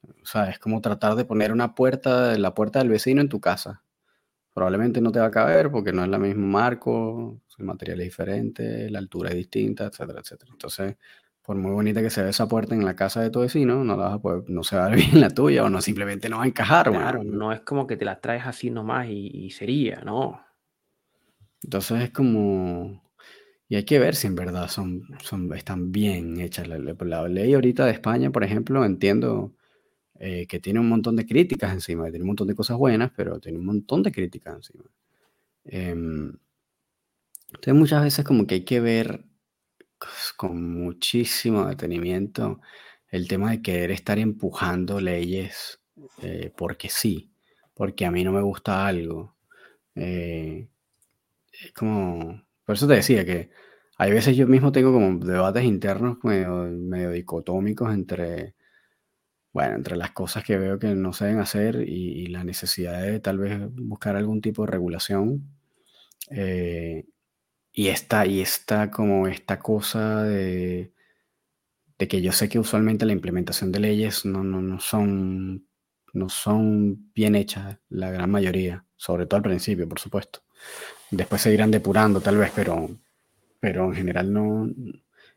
O sea, es como tratar de poner una puerta, la puerta del vecino en tu casa probablemente no te va a caber porque no es el mismo marco, el material es diferente, la altura es distinta, etcétera, etcétera. Entonces, por muy bonita que sea esa puerta en la casa de tu vecino, no, la vas a no se va a ver bien la tuya o no simplemente no va a encajar. Claro, no es como que te la traes así nomás y, sería, ¿no? Entonces es como... Y hay que ver si en verdad son, son, están bien hechas. La, la ley ahorita de España, por ejemplo, entiendo eh, que tiene un montón de críticas encima, tiene un montón de cosas buenas, pero tiene un montón de críticas encima. Em, entonces muchas veces como que hay que ver con muchísimo detenimiento el tema de querer estar empujando leyes eh, porque sí, porque a mí no me gusta algo. Eh, es como, por eso te decía que hay veces yo mismo tengo como debates internos medio dicotómicos entre bueno, entre las cosas que veo que no se deben hacer y, la necesidad de tal vez buscar algún tipo de regulación. Eh, y esta, y esta como esta cosa de, de, que yo sé que usualmente la implementación de leyes no, no, no, son, no son bien hechas, la gran mayoría, sobre todo al principio, por supuesto. Después se irán depurando tal vez, pero, pero en general no,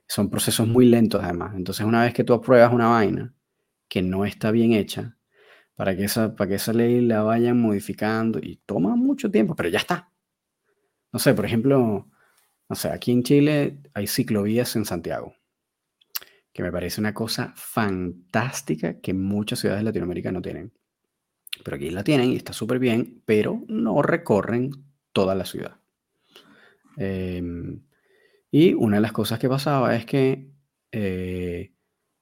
son procesos muy lentos además. Entonces una vez que tú apruebas una vaina, que no está bien hecha, para que esa, para que esa ley la vayan modificando y toma mucho tiempo, pero ya está. No sé, por ejemplo, no sé, aquí en Chile hay ciclovías en Santiago, que me parece una cosa fantástica que muchas ciudades de Latinoamérica no tienen. Pero aquí la tienen y está súper bien, pero no recorren toda la ciudad. Em, y una de las cosas que pasaba es que eh,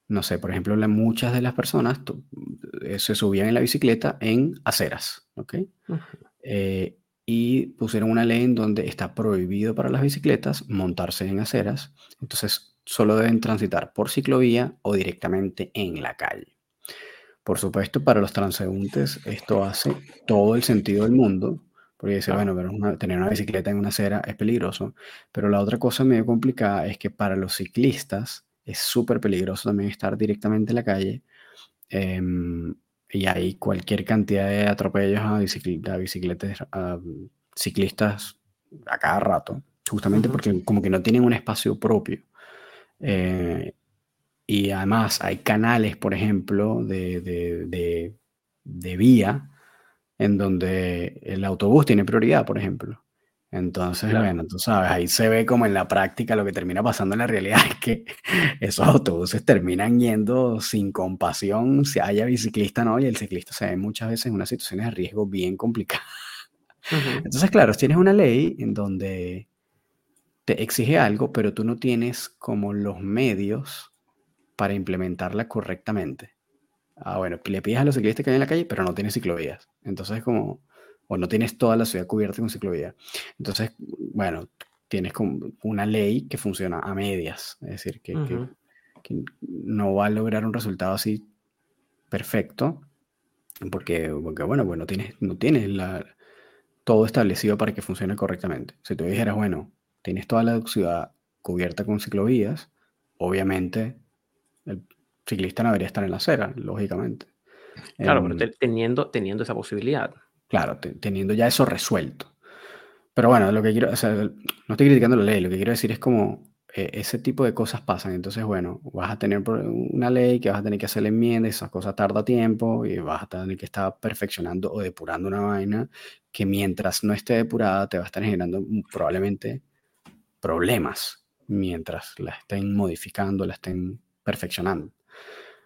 no sé, por ejemplo, muchas de las personas eh, se subían en la bicicleta en aceras, ¿ok? Eh, y pusieron una ley en donde está prohibido para las bicicletas montarse en aceras, entonces solo deben transitar por ciclovía o directamente en la calle. Por supuesto, para los transeúntes esto hace todo el sentido del mundo, porque dice, bueno, pero tener una bicicleta en una acera es peligroso, pero la otra cosa medio complicada es que para los ciclistas es súper peligroso también estar directamente en la calle. Em, y hay cualquier cantidad de atropellos a, bicicletas, a ciclistas a cada rato, justamente porque como que no tienen un espacio propio. Eh, y además hay canales, por ejemplo, de, de, de, vía en donde el autobús tiene prioridad, por ejemplo. Entonces, bueno, tú sabes, ahí se ve como en la práctica lo que termina pasando en la realidad es que esos autobuses terminan yendo sin compasión, si haya biciclista no, y el ciclista se ve muchas veces en unas situaciones de riesgo bien complicadas. Entonces, claro, tienes una ley en donde te exige algo, pero tú no tienes como los medios para implementarla correctamente. Ah, bueno, le pides a los ciclistas que hay en la calle, pero no tienes ciclovías. Entonces, como o no tienes toda la ciudad cubierta con ciclovía. Entonces, bueno, tienes como una ley que funciona a medias, es decir, que, no va a lograr un resultado así perfecto, porque, porque bueno, bueno, tienes, no tienes la, todo establecido para que funcione correctamente. Si tú dijeras, bueno, tienes toda la ciudad cubierta con ciclovías, obviamente el ciclista no debería estar en la acera, lógicamente. Claro, pero em, teniendo, teniendo esa posibilidad. Claro, teniendo ya eso resuelto. Pero bueno, lo que quiero, o sea, no estoy criticando la ley, lo que quiero decir es como eh, ese tipo de cosas pasan. Entonces, bueno, vas a tener una ley que vas a tener que hacer enmiendas, esas cosas tarda tiempo y vas a tener que estar perfeccionando o depurando una vaina que mientras no esté depurada te va a estar generando probablemente problemas mientras la estén modificando, la estén perfeccionando.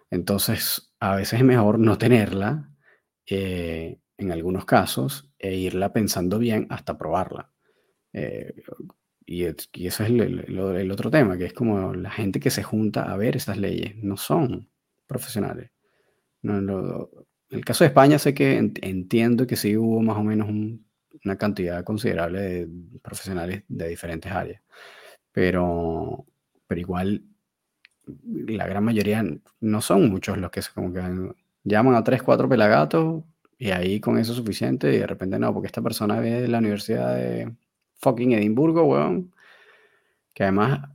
Entonces, a veces es mejor no tenerla eh, en algunos casos e irla pensando bien hasta probarla. Eh, y, y, eso es el, otro tema, que es como la gente que se junta a ver estas leyes, no son profesionales. No, el caso de España sé que entiendo que sí hubo más o menos una cantidad considerable de profesionales de diferentes áreas, pero, pero igual la gran mayoría no son muchos los que se como que llaman a tres, cuatro pelagatos y ahí con eso es suficiente y de repente no, porque esta persona ve de la Universidad de fucking Edimburgo, weón. Que además,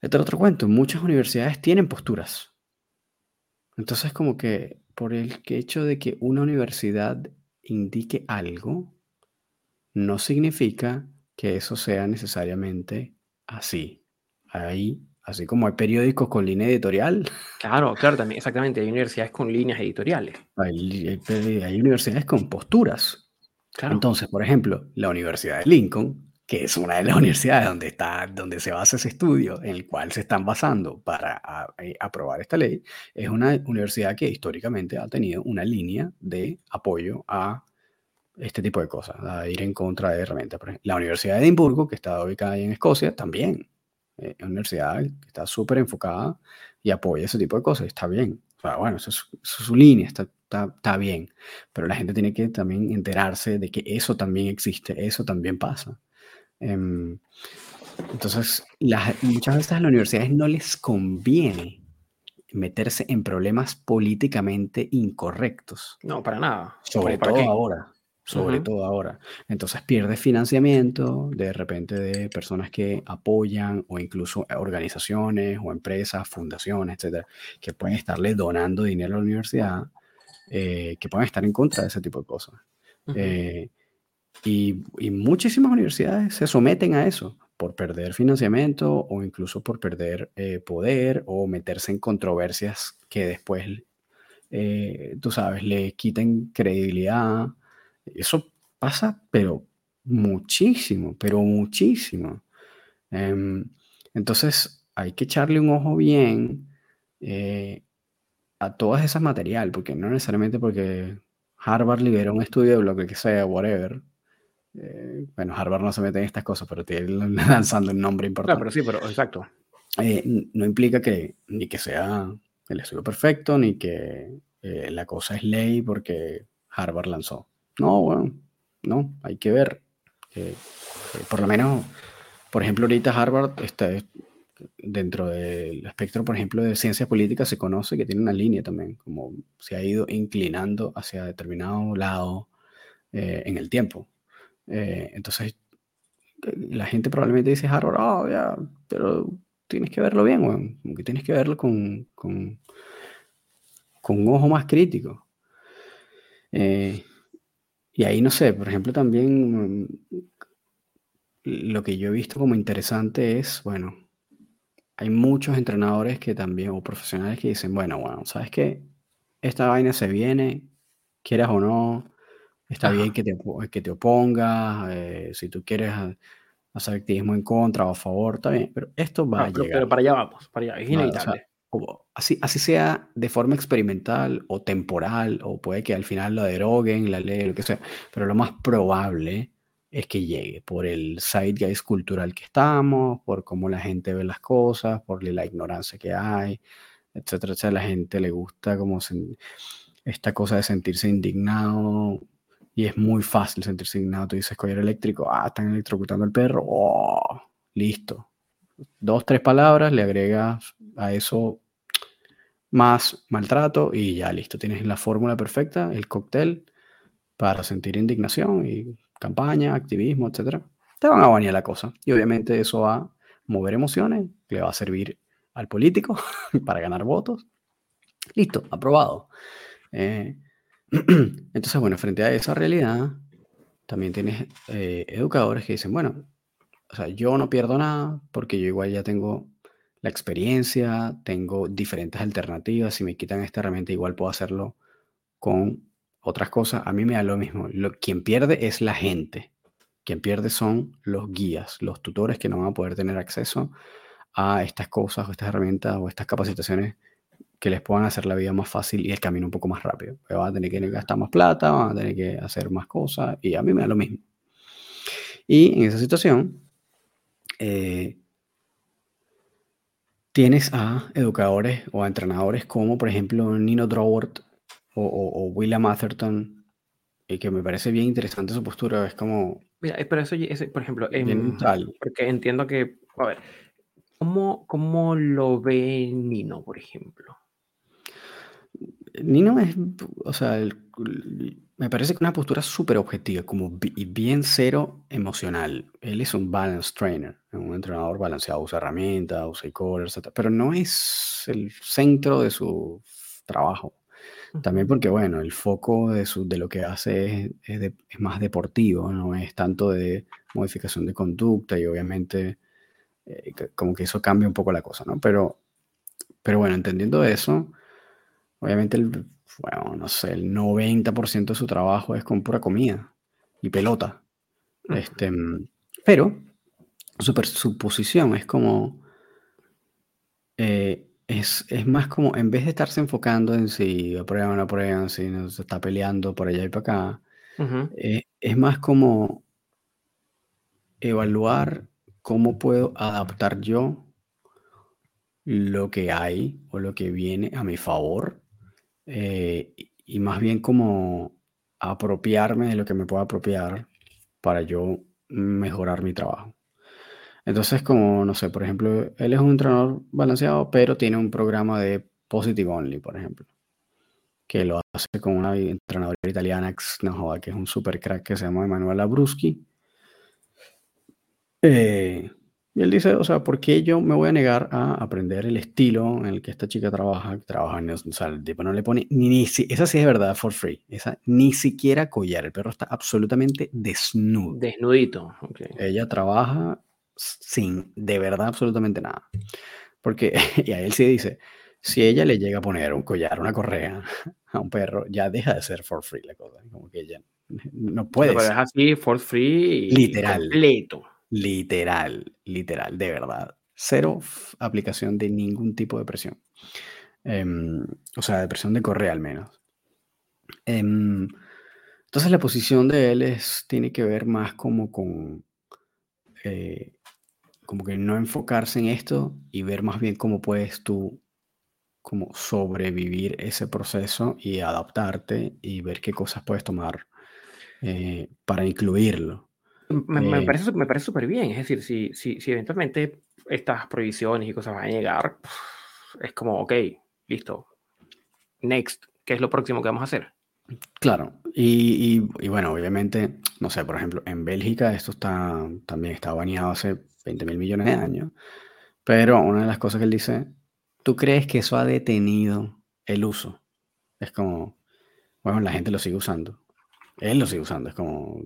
este otro cuento, muchas universidades tienen posturas. Entonces como que por el hecho de que una universidad indique algo, no significa que eso sea necesariamente así. Ahí Así como hay periódicos con línea editorial. Claro, claro, también, exactamente. Hay universidades con líneas editoriales. Hay, universidades con posturas. Entonces, por ejemplo, la Universidad de Lincoln, que es una de las universidades donde, está, donde se basa ese estudio, en el cual se están basando para eh, aprobar esta ley, es una universidad que históricamente ha tenido una línea de apoyo a este tipo de cosas, a ir en contra de herramientas. La Universidad de Edimburgo, que está ubicada ahí en Escocia, también eh, una universidad que está súper enfocada y apoya ese tipo de cosas, está bien. O sea, bueno, eso es, su línea, está, está, bien. Pero la gente tiene que también enterarse de que eso también existe, eso también pasa. Em, entonces, muchas veces a las universidades no les conviene meterse en problemas políticamente incorrectos. No, para nada. Sobre todo ahora sobre todo ahora. Entonces pierde financiamiento de repente de personas que apoyan o incluso organizaciones o empresas, fundaciones, etcétera, que pueden estarle donando dinero a la universidad, eh, que pueden estar en contra de ese tipo de cosas. Eh, y, muchísimas universidades se someten a eso por perder financiamiento o incluso por perder eh, poder o meterse en controversias que después, tú sabes, le quiten credibilidad eso pasa, pero muchísimo, pero muchísimo. Em, entonces hay que echarle un ojo bien eh, a todas esas material, porque no necesariamente porque Harvard libera un estudio de lo que sea, whatever. Eh, bueno, Harvard no se mete en estas cosas, pero tiene lanzando un nombre importante. pero sí, pero exacto. eh, no implica que ni que sea el estudio perfecto, ni que eh, la cosa es ley porque Harvard lanzó. No, bueno, no, hay que ver. por lo menos, por ejemplo, ahorita Harvard está dentro del espectro, por ejemplo, de ciencias políticas, se conoce que tiene una línea también, como se ha ido inclinando hacia determinado lado eh, en el tiempo. Eh, entonces, la gente probablemente dice Harvard, oh, ya, pero tienes que verlo bien, bueno, que tienes que verlo con, con, con un ojo más crítico. Eh, y ahí no sé, por ejemplo, también mm, lo que yo he visto como interesante es, bueno, hay muchos entrenadores que también, o profesionales que dicen, bueno, bueno, ¿sabes qué? Esta vaina se viene, quieras o no, está bien que te, que te opongas, eh, si tú quieres hacer activismo en contra o a favor, está bien, pero esto va a pero, llegar. pero para allá vamos, para allá, es inevitable. Así, así sea de forma experimental o temporal, o puede que al final lo deroguen, la ley, lo que sea, pero lo más probable es que llegue por el zeitgeist cultural que estamos, por cómo la gente ve las cosas, por la ignorancia que hay, etcétera, etcétera. La gente le gusta como esta cosa de sentirse indignado y es muy fácil sentirse indignado. Tú dices collar eléctrico, ah, están electrocutando al perro, oh, listo. Dos, tres palabras, le agregas a eso más maltrato y ya listo. Tienes la fórmula perfecta, el cóctel para sentir indignación y campaña, activismo, etcétera, te van a bañar la cosa. Y obviamente eso va a mover emociones, le va a servir al político para ganar votos. Listo, aprobado. Eh, entonces, bueno, frente a esa realidad, también tienes eh, educadores que dicen, bueno, o sea, yo no pierdo nada porque yo igual ya tengo la experiencia, tengo diferentes alternativas, si me quitan esta herramienta igual puedo hacerlo con otras cosas, a mí me da lo mismo. Lo, quien pierde es la gente. Quien pierde son los guías, los tutores que no van a poder tener acceso a estas cosas o estas herramientas o estas capacitaciones que les puedan hacer la vida más fácil y el camino un poco más rápido. Van a tener que gastar más plata, van a tener que hacer más cosas y a mí me da lo mismo. Y en esa situación, eh, tienes a educadores o a entrenadores como, por ejemplo, Nino Drowert, o, William Atherton, y que me parece bien interesante su postura, es como... Mira, pero eso, por ejemplo, en, porque entiendo que, a ver, ¿cómo, ¿cómo lo ve Nino, por ejemplo? Nino es, o sea, me parece que una postura súper objetiva, como bien cero emocional. Él es un balance trainer, un entrenador balanceado, usa herramientas, usa e etc. Pero no es el centro de su trabajo. También porque, bueno, el foco de, su, de lo que hace es, es, más deportivo, no es tanto de modificación de conducta y obviamente eh, como que eso cambia un poco la cosa, ¿no? Pero, pero bueno, entendiendo eso, obviamente, el, bueno, no sé, el 90% de su trabajo es con pura comida y pelota. Este, pero su, su posición es como... Eh, es, más como, en vez de estarse enfocando en si aprueban o no aprueban, si no se está peleando por allá y para acá, eh, es más como evaluar cómo puedo adaptar yo lo que hay o lo que viene a mi favor eh, y más bien como apropiarme de lo que me pueda apropiar para yo mejorar mi trabajo. Entonces, como, no sé, por ejemplo, él es un entrenador balanceado, pero tiene un programa de Positive Only, por ejemplo, que lo hace con una entrenadora italiana, que es un super crack que se llama Emanuela Bruschi. Eh, y él dice, o sea, ¿por qué yo me voy a negar a aprender el estilo en el que esta chica trabaja? Trabaja en, o sea, el tipo no le pone ni, ni esa sí es verdad, for free. Esa ni siquiera collar. El perro está absolutamente desnudo. Desnudito. Ella trabaja sin de verdad absolutamente nada. Porque, y a él sí dice, si ella le llega a poner un collar, una correa a un perro, ya deja de ser for free la cosa. Como que ella no puede. Pero es así, for free. literal. Completo. Literal, literal, de verdad. Cero aplicación de ningún tipo de presión. Em, o sea, de presión de correa al menos. Em, entonces la posición de él es, tiene que ver más como con eh, como que no enfocarse en esto y ver más bien cómo puedes tú como sobrevivir ese proceso y adaptarte y ver qué cosas puedes tomar eh, para incluirlo. Me, me parece, me parece súper bien. Es decir, si, si, si eventualmente estas prohibiciones y cosas van a llegar, es como, ok, listo. Next, ¿qué es lo próximo que vamos a hacer? claro, y, y- y bueno, obviamente, no sé, por ejemplo, en Bélgica esto está, también está baneado hace 20 mil millones de años, pero una de las cosas que él dice, ¿tú crees que eso ha detenido el uso? Es como, bueno, la gente lo sigue usando. Él lo sigue usando, es como,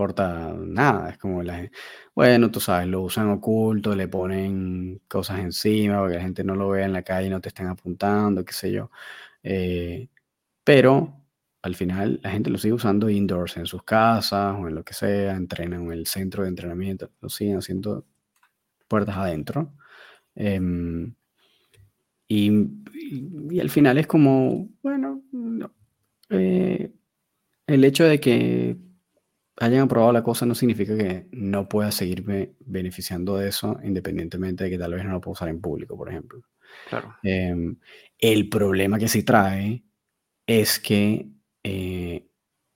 importa nada, es como la gente, bueno, tú sabes, lo usan oculto, le ponen cosas encima para que la gente no lo vea en la calle y no te estén apuntando, qué sé yo. Eh, pero al final la gente lo sigue usando indoors, en sus casas o en lo que sea, entrenan en el centro de entrenamiento, lo siguen haciendo puertas adentro. Em, y, y- y al final es como, bueno, no, eh, el hecho de que hayan aprobado la cosa no significa que no pueda seguirme beneficiando de eso, independientemente de que tal vez no lo pueda usar en público, por ejemplo. Claro. Em, el problema que sí trae es que eh,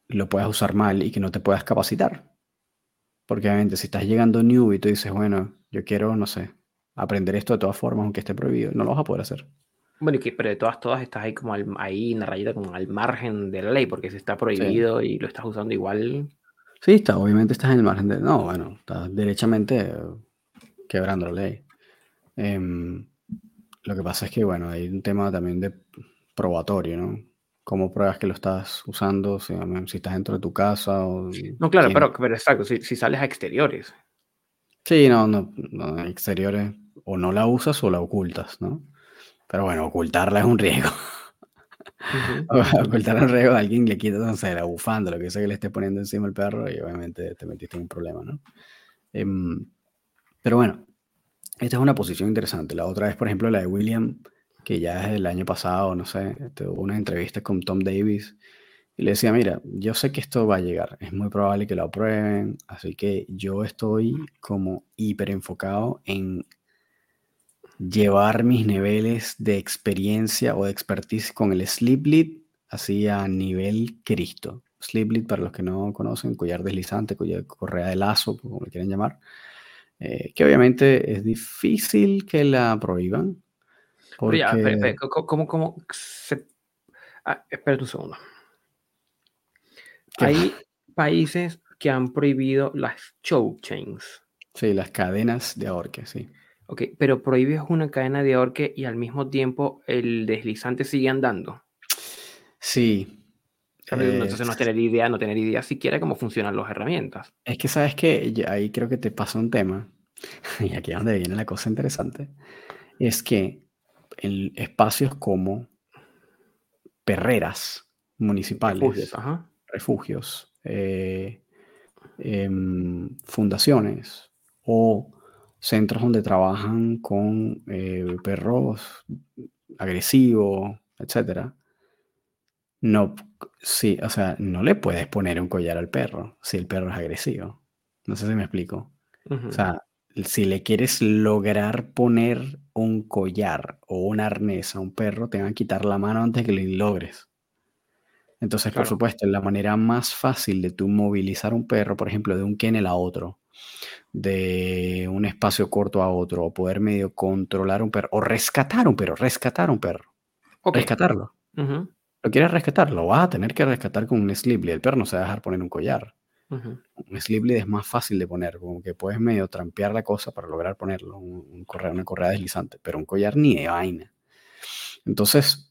lo puedas usar mal y que no te puedas capacitar. Porque obviamente si estás llegando new y tú dices, bueno, yo quiero, no sé, aprender esto de todas formas, aunque esté prohibido, no lo vas a poder hacer. Bueno, y que, pero de todas, todas estás ahí como al- ahí en la rayita, como al margen de la ley, porque si está Sí. prohibido y lo estás usando igual, Sí, está, obviamente estás en el margen de... No, bueno, estás derechamente quebrando la ley. Em, lo que pasa es que, bueno, hay un tema también de probatorio, ¿no? ¿Cómo pruebas que lo estás usando? Si, si estás dentro de tu casa o... No, claro, pero, pero exacto, si, si sales a exteriores. Sí, no, no, no, exteriores o no la usas o la ocultas, ¿no? Pero bueno, ocultarla es un riesgo. Ujú, ujú. Ocultar un a alguien le quitas, no sé, la bufanda, lo que sea que le esté poniendo encima el perro y obviamente te metiste en un problema, ¿no? Em, pero bueno, esta es una posición interesante. La otra es, por ejemplo, la de William, que ya es del año pasado, no sé, tuvo una entrevista con Tom Davis y le decía, mira, yo sé que esto va a llegar, es muy probable que lo aprueben, así que yo estoy como hiper enfocado en llevar mis niveles de experiencia o de expertise con el sleep lead así a nivel Cristo. Sleep lead, para los que no conocen, collar deslizante, collar, correa de lazo, como le quieran llamar, eh, que obviamente es difícil que la prohíban. Pero ya, espera, Porque, espera, ¿cómo, cómo, cómo se... Ah, espera un segundo. ¿Qué? Hay países que han prohibido las choke chains. sí, las cadenas de ahorque, sí. Ok, pero prohíbes una cadena de ahorque y al mismo tiempo el deslizante sigue andando. Sí. ¿Sabes? Entonces no es- tener idea, no tener idea siquiera cómo funcionan las herramientas. Es que sabes que ahí creo que te pasa un tema, y aquí es donde viene la cosa interesante, es que en espacios como perreras municipales, Refugios, ajá. refugios, eh, em, fundaciones o centros donde trabajan con eh, perros agresivos, etcétera, no, sí, o sea, no le puedes poner un collar al perro si el perro es agresivo. No sé si me explico. O sea, si le quieres lograr poner un collar o un arnés a un perro, te van a quitar la mano antes que lo logres. Entonces, por supuesto, la manera más fácil de tú movilizar un perro, por ejemplo, de un kennel a otro, de un espacio corto a otro, o poder medio controlar un perro, o rescatar un perro, rescatar un perro, rescatarlo. ¿Lo quieres rescatar? Lo vas a tener que rescatar con un lead. El perro no se va a dejar poner un collar. ujú. Un sleep lead es más fácil de poner, como que puedes medio trampear la cosa para lograr ponerlo, un, un correa, una correa deslizante, pero un collar ni de vaina. Entonces,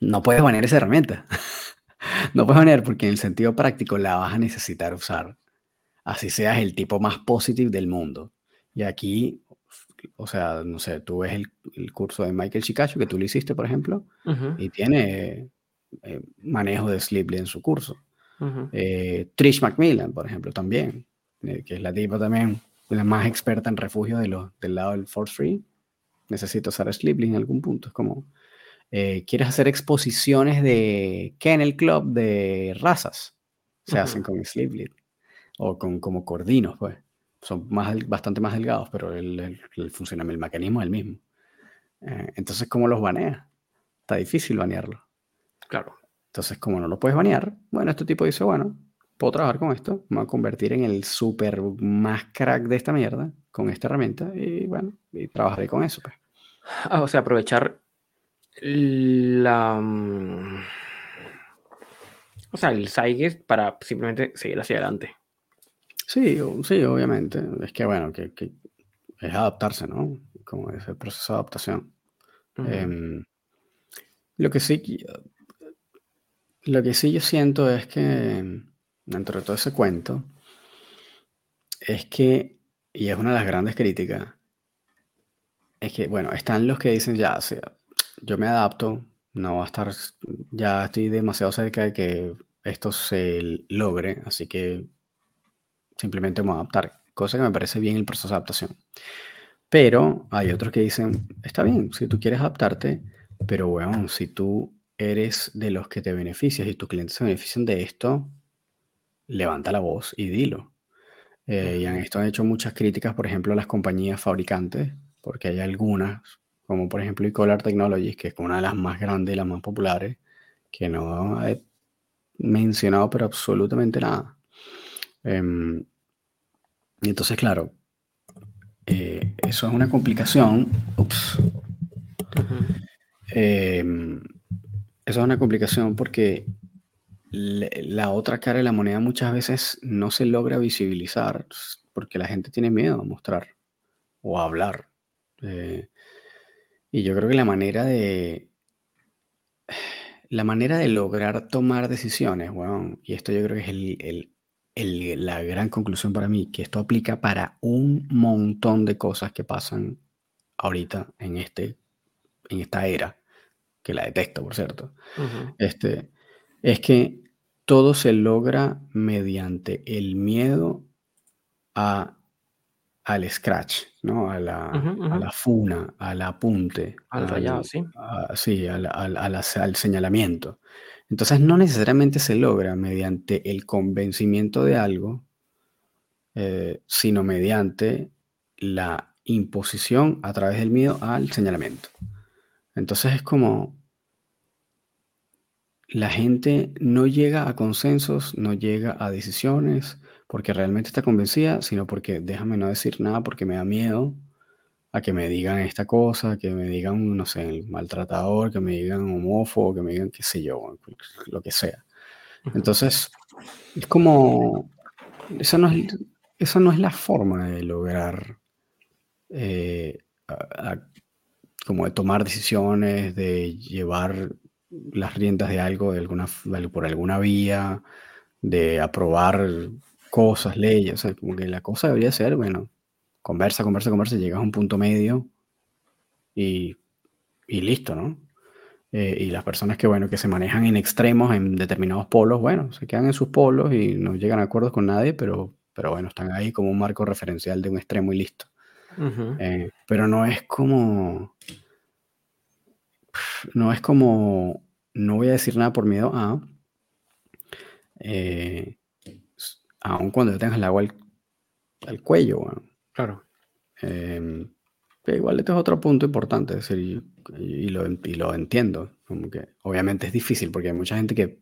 no puedes poner esa herramienta. no puedes poner porque en el sentido práctico la vas a necesitar usar. Así seas el tipo más positivo del mundo. Y aquí, o sea, no sé, tú ves el, el curso de Michael Chicacho que tú lo hiciste, por ejemplo, y tiene eh, manejo de sleep lead en su curso. Eh, Trish Macmillan, por ejemplo, también, eh, que es la tipa también, la más experta en refugio de los, del lado del Force Free. Necesito usar Sleeply en algún punto. Es como, ¿quieres hacer exposiciones de Kennel Club de razas? Se hacen con Sleeply o con como cordinos, pues. son más, bastante más delgados, pero el, el, el funcionamiento, el mecanismo es el mismo. Eh, entonces, ¿cómo los baneas? Está difícil banearlo. Claro. Entonces, como no lo puedes banear, bueno, este tipo dice, bueno, puedo trabajar con esto, me voy a convertir en el super más crack de esta mierda con esta herramienta y bueno, y trabajaré con eso. Pues. Ah, o sea, aprovechar la... Mm, o sea, el Saiges para simplemente seguir hacia adelante. Sí, sí, obviamente. Es que bueno, que, que es adaptarse, ¿no? Como ese proceso de adaptación. Em, lo que sí, lo que sí yo siento es que dentro de todo ese cuento, es que, y es una de las grandes críticas, es que, bueno, están los que dicen ya, o sea, yo me adapto, no va a estar, ya estoy demasiado cerca de que esto se logre, así que simplemente me voy a adaptar, cosa que me parece bien el proceso de adaptación. Pero hay otros que dicen, está bien, si tú quieres adaptarte, pero bueno, si tú eres de los que te beneficias y tus clientes se benefician de esto, levanta la voz y dilo. Eh, y han, esto han hecho muchas críticas, por ejemplo, a las compañías fabricantes, porque hay algunas, como por ejemplo Ecolor Technologies, que es una de las más grandes y las más populares, que no he mencionado pero absolutamente nada. Em, entonces, claro, eh, eso es una complicación. Ups. Em, eso es una complicación porque la otra cara de la moneda muchas veces no se logra visibilizar porque la gente tiene miedo a mostrar o a hablar. Eh, y yo creo que la manera de la manera de lograr tomar decisiones, bueno, y esto yo creo que es el, el, la gran conclusión para mí, que esto aplica para un montón de cosas que pasan ahorita en, este, en esta era, que la detesto, por cierto. este, es que todo se logra mediante el miedo a, al scratch, ¿no? a, la, a la funa, al apunte. Al rayado, sí. sí, al, al, señalamiento. Entonces no necesariamente se logra mediante el convencimiento de algo, eh, sino mediante la imposición a través del miedo al señalamiento. Entonces es como la gente no llega a consensos, no llega a decisiones porque realmente está convencida, sino porque déjame no decir nada porque me da miedo a que me digan esta cosa, que me digan, no sé, el maltratador, que me digan homófobo, que me digan qué sé yo, lo que sea. Entonces, es como, esa no es, esa no es la forma de lograr, eh, como de tomar decisiones, de llevar las riendas de algo de alguna, por alguna vía, de aprobar cosas, leyes, o sea, como que la cosa debería ser, bueno, conversa, conversa, conversa, llegas a un punto medio y, y listo, ¿no? Eh, y las personas que, bueno, que se manejan en extremos, en determinados polos, bueno, se quedan en sus polos y no llegan a acuerdos con nadie, pero, pero bueno, están ahí como un marco referencial de un extremo y listo. Eh, pero no es como no es como, no voy a decir nada por miedo a, eh, aun cuando tengas el agua al, cuello. Claro. Eh, pero igual este es otro punto importante, decir, y, lo, lo, entiendo. Como que obviamente es difícil porque hay mucha gente que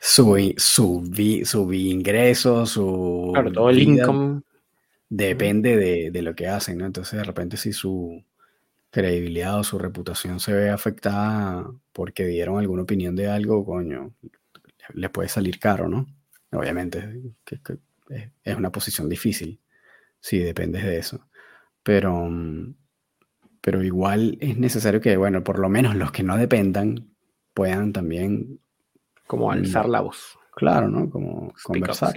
su, su, su ingresos, su... Claro, todo el income. Depende de, de, lo que hacen, ¿no? Entonces de repente si su, credibilidad o su reputación se ve afectada porque dieron alguna opinión de algo, coño, le puede salir caro, ¿no? Obviamente que, es una posición difícil si dependes de eso. Pero, pero igual es necesario que, bueno, por lo menos los que no dependan puedan también... Como alzar la voz. Claro, ¿no? Como conversar.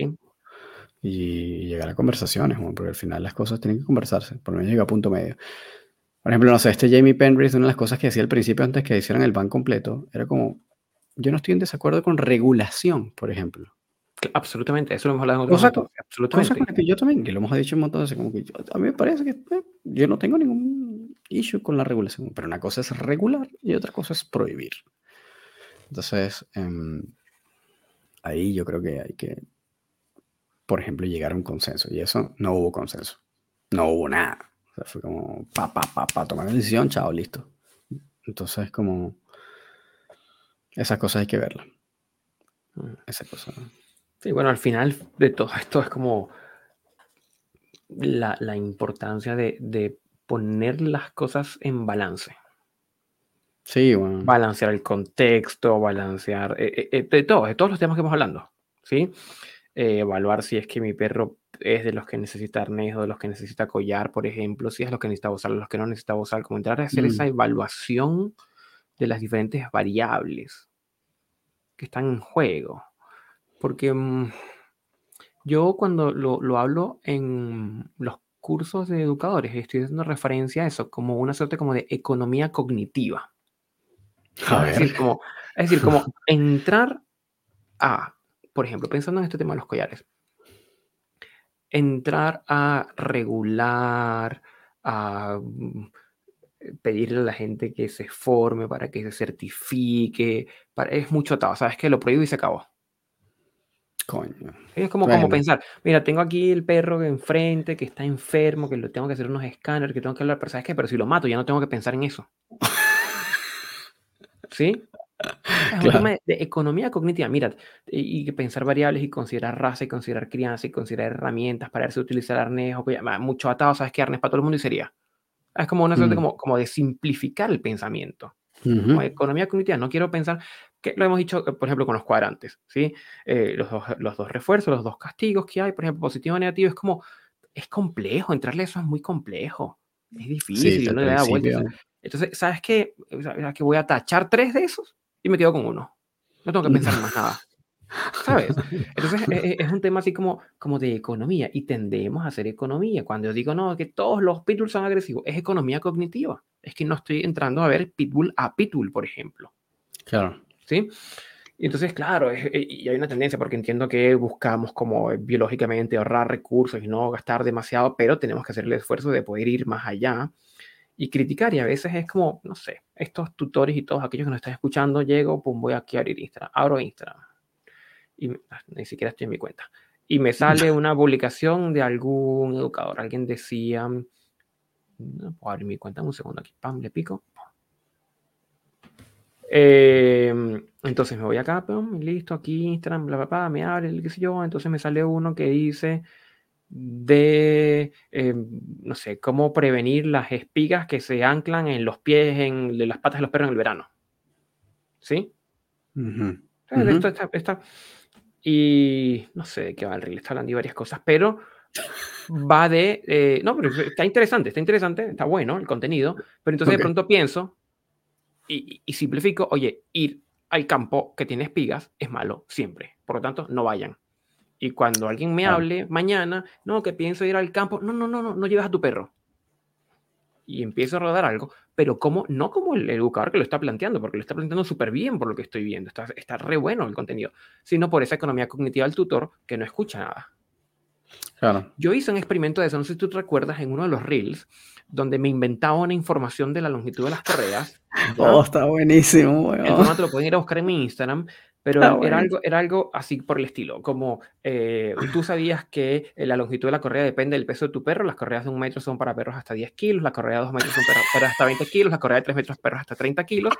Y llegar a conversaciones, porque al final las cosas tienen que conversarse, por lo menos llega a punto medio. Por ejemplo, no sé, este Jamie Penrith, una de las cosas que decía al principio antes que hicieran el ban completo, era como, yo no estoy en desacuerdo con regulación, por ejemplo. Absolutamente, eso lo hemos hablado en otros cosa, absolutamente. que yo también, que lo hemos dicho un montón de veces, como que a mí me parece que eh, yo no tengo ningún issue con la regulación, pero una cosa es regular y otra cosa es prohibir. Entonces, em, ahí yo creo que hay que por ejemplo, llegar a un consenso. Y eso no hubo consenso. No hubo nada. O sea, fue como, pa, pa, pa, pa, tomar la decisión, chao, listo. Entonces, como, esas cosas hay que verlas. Mm. Esa cosa. Sí, bueno, al final de todo esto es como la, la importancia de, de poner las cosas en balance. Sí, bueno. Balancear el contexto, balancear eh, eh, eh, de todo, de todos los temas que hemos hablando, ¿sí? Eh, evaluar si es que mi perro es de los que necesita arnés o de los que necesita collar, por ejemplo, si es los que necesita usar, los que no necesita usar, como entrar a hacer esa Mm. evaluación de las diferentes variables que están en juego. Porque mm, yo cuando lo, lo hablo en los cursos de educadores, estoy haciendo referencia a eso como una suerte como de economía cognitiva. A Es decir, como, es decir, como entrar a, por ejemplo, pensando en este tema de los collares, entrar a regular, a mm, pedirle a la gente que se forme para que se certifique, para- es mucho atado, ¿sabes? Que lo prohíbo y se acabó. Coño. Es como, como Bueno. pensar, mira, tengo aquí el perro enfrente que está enfermo, que lo tengo que hacer unos escáneres, que tengo que hablar, pero ¿sabes qué? Pero si lo mato, ya no tengo que pensar en eso. ¿Sí? Es un Claro. tema de, de economía cognitiva, mira, y, y pensar variables y considerar raza y considerar crianza y considerar herramientas para ver si utilizar arnés o mucho atado, ¿sabes qué? Arnés para todo el mundo y sería. Es como una suerte Mm. como, como de simplificar el pensamiento. Ujú. Como economía cognitiva, no quiero pensar, que lo hemos dicho, eh, por ejemplo, con los cuadrantes, ¿sí? Eh, los, dos, los dos refuerzos, los dos castigos que hay, por ejemplo, positivo y negativo, es como, es complejo, entrarle a eso es muy complejo, es difícil, Sí, uno le da principio. Entonces, ¿sabes qué? ¿Sabes que voy a tachar tres de esos y me quedo con uno? No tengo que pensar en más nada, ¿sabes? Entonces, e- e- es un tema así como, como de economía, y tendemos a hacer economía. Cuando yo digo, no, que todos los pitbulls son agresivos, es economía cognitiva. Es que no estoy entrando a ver pitbull a pitbull, por ejemplo. Claro. ¿Sí? Y entonces, claro, es- eh, y hay una tendencia, porque entiendo que buscamos como eh, biológicamente ahorrar recursos y no gastar demasiado, pero tenemos que hacer el esfuerzo de poder ir más allá y criticar. Y a veces es como, no sé, estos tutores y todos aquellos que nos están escuchando, llego, pum, voy aquí a abrir Instagram, abro Instagram y me- ah, ni siquiera estoy en mi cuenta. Y me sale una publicación de algún educador. Alguien decía, no puedo abrir mi cuenta en un segundo aquí, pam, le pico. Eh, entonces me voy acá, pum, listo, aquí Instagram, bla, bla, bla, me abre, qué sé yo. Entonces me sale uno que dice de, eh, no sé, cómo prevenir las espigas que se anclan en los pies, en de las patas de los perros en el verano. ¿Sí? Entonces, esto está, está- y no sé de qué va el reel, está hablando de varias cosas, pero va de, eh, no, pero está interesante, está interesante, está bueno el contenido, pero entonces de pronto pienso y, simplifico, oye, ir al campo que tiene espigas es malo siempre, por lo tanto, no vayan. Y cuando alguien me hable mañana, no, que pienso ir al campo, no, no, no, no, no llevas a tu perro. Y empiezo a rodar algo, pero como, no como el educador que lo está planteando, porque lo está planteando súper bien por lo que estoy viendo, está, está re bueno el contenido, sino por esa economía cognitiva del tutor que no escucha nada. Claro. Yo hice un experimento de eso, no sé si tú te recuerdas, en uno de los reels, donde me inventaba una información de la longitud de las correas. ¿ya? Oh, está buenísimo, El weón. formato lo pueden ir a buscar en mi Instagram, pero Está era bueno. algo, era algo así por el estilo, como eh, tú sabías que eh, la longitud de la correa depende del peso de tu perro, las correas de un metro son para perros hasta 10 kilos, las correas de dos metros son para perros hasta 20 kilos, las correas de 3 metros perros hasta 30 kilos,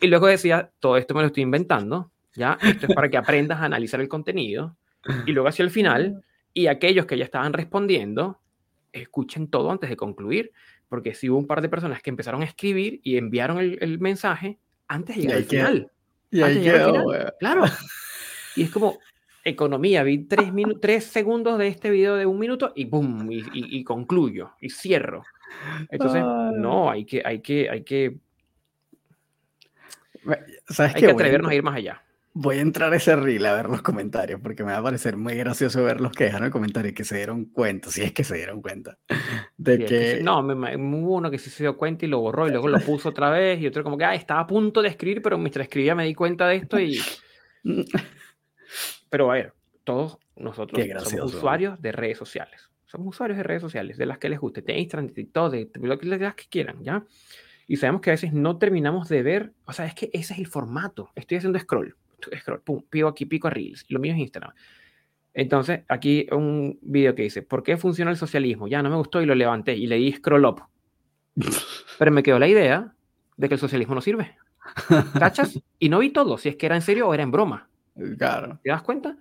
y luego decía, todo esto me lo estoy inventando, ¿ya? Esto es para que aprendas a analizar el contenido, y luego hacia el final, y aquellos que ya estaban respondiendo, escuchen todo antes de concluir, porque si hubo un par de personas que empezaron a escribir y enviaron el, el mensaje antes de llegar al final. Y ahí quedó. Claro. Y es como economía. Vi tres, tres segundos de este video de un minuto y ¡boom! Y, y- y concluyo y cierro. Entonces, Ah. no, hay que, hay que, hay que, ¿Sabes hay que a atrevernos a entrar- ir más allá. Voy a entrar a ese reel a ver los comentarios porque me va a parecer muy gracioso ver los que dejaron el comentario y que se dieron cuenta, si es que se dieron cuenta, de Sí, que que... sí. no, me, me- hubo uno que sí se dio cuenta y lo borró y luego lo puso otra vez y otro como que ah, estaba a punto de escribir, pero mientras escribía me di cuenta de esto y... Pero a ver, todos nosotros somos usuarios de redes sociales. Somos usuarios de redes sociales, de las que les guste, de Instagram, de TikTok, de de las que quieran, ¿ya? Y sabemos que a veces no terminamos de ver, o sea, es que ese es el formato. Estoy haciendo scroll, scroll, pum, pico aquí, pico a Reels, y lo mío es Instagram. Entonces, aquí un video que dice, ¿por qué funciona el socialismo? Ya no me gustó y lo levanté y le di scroll up. Pero me quedó la idea de que el socialismo no sirve. ¿Cachas? Y no vi todo, si es que era en serio o era en broma. Claro. ¿Te das cuenta?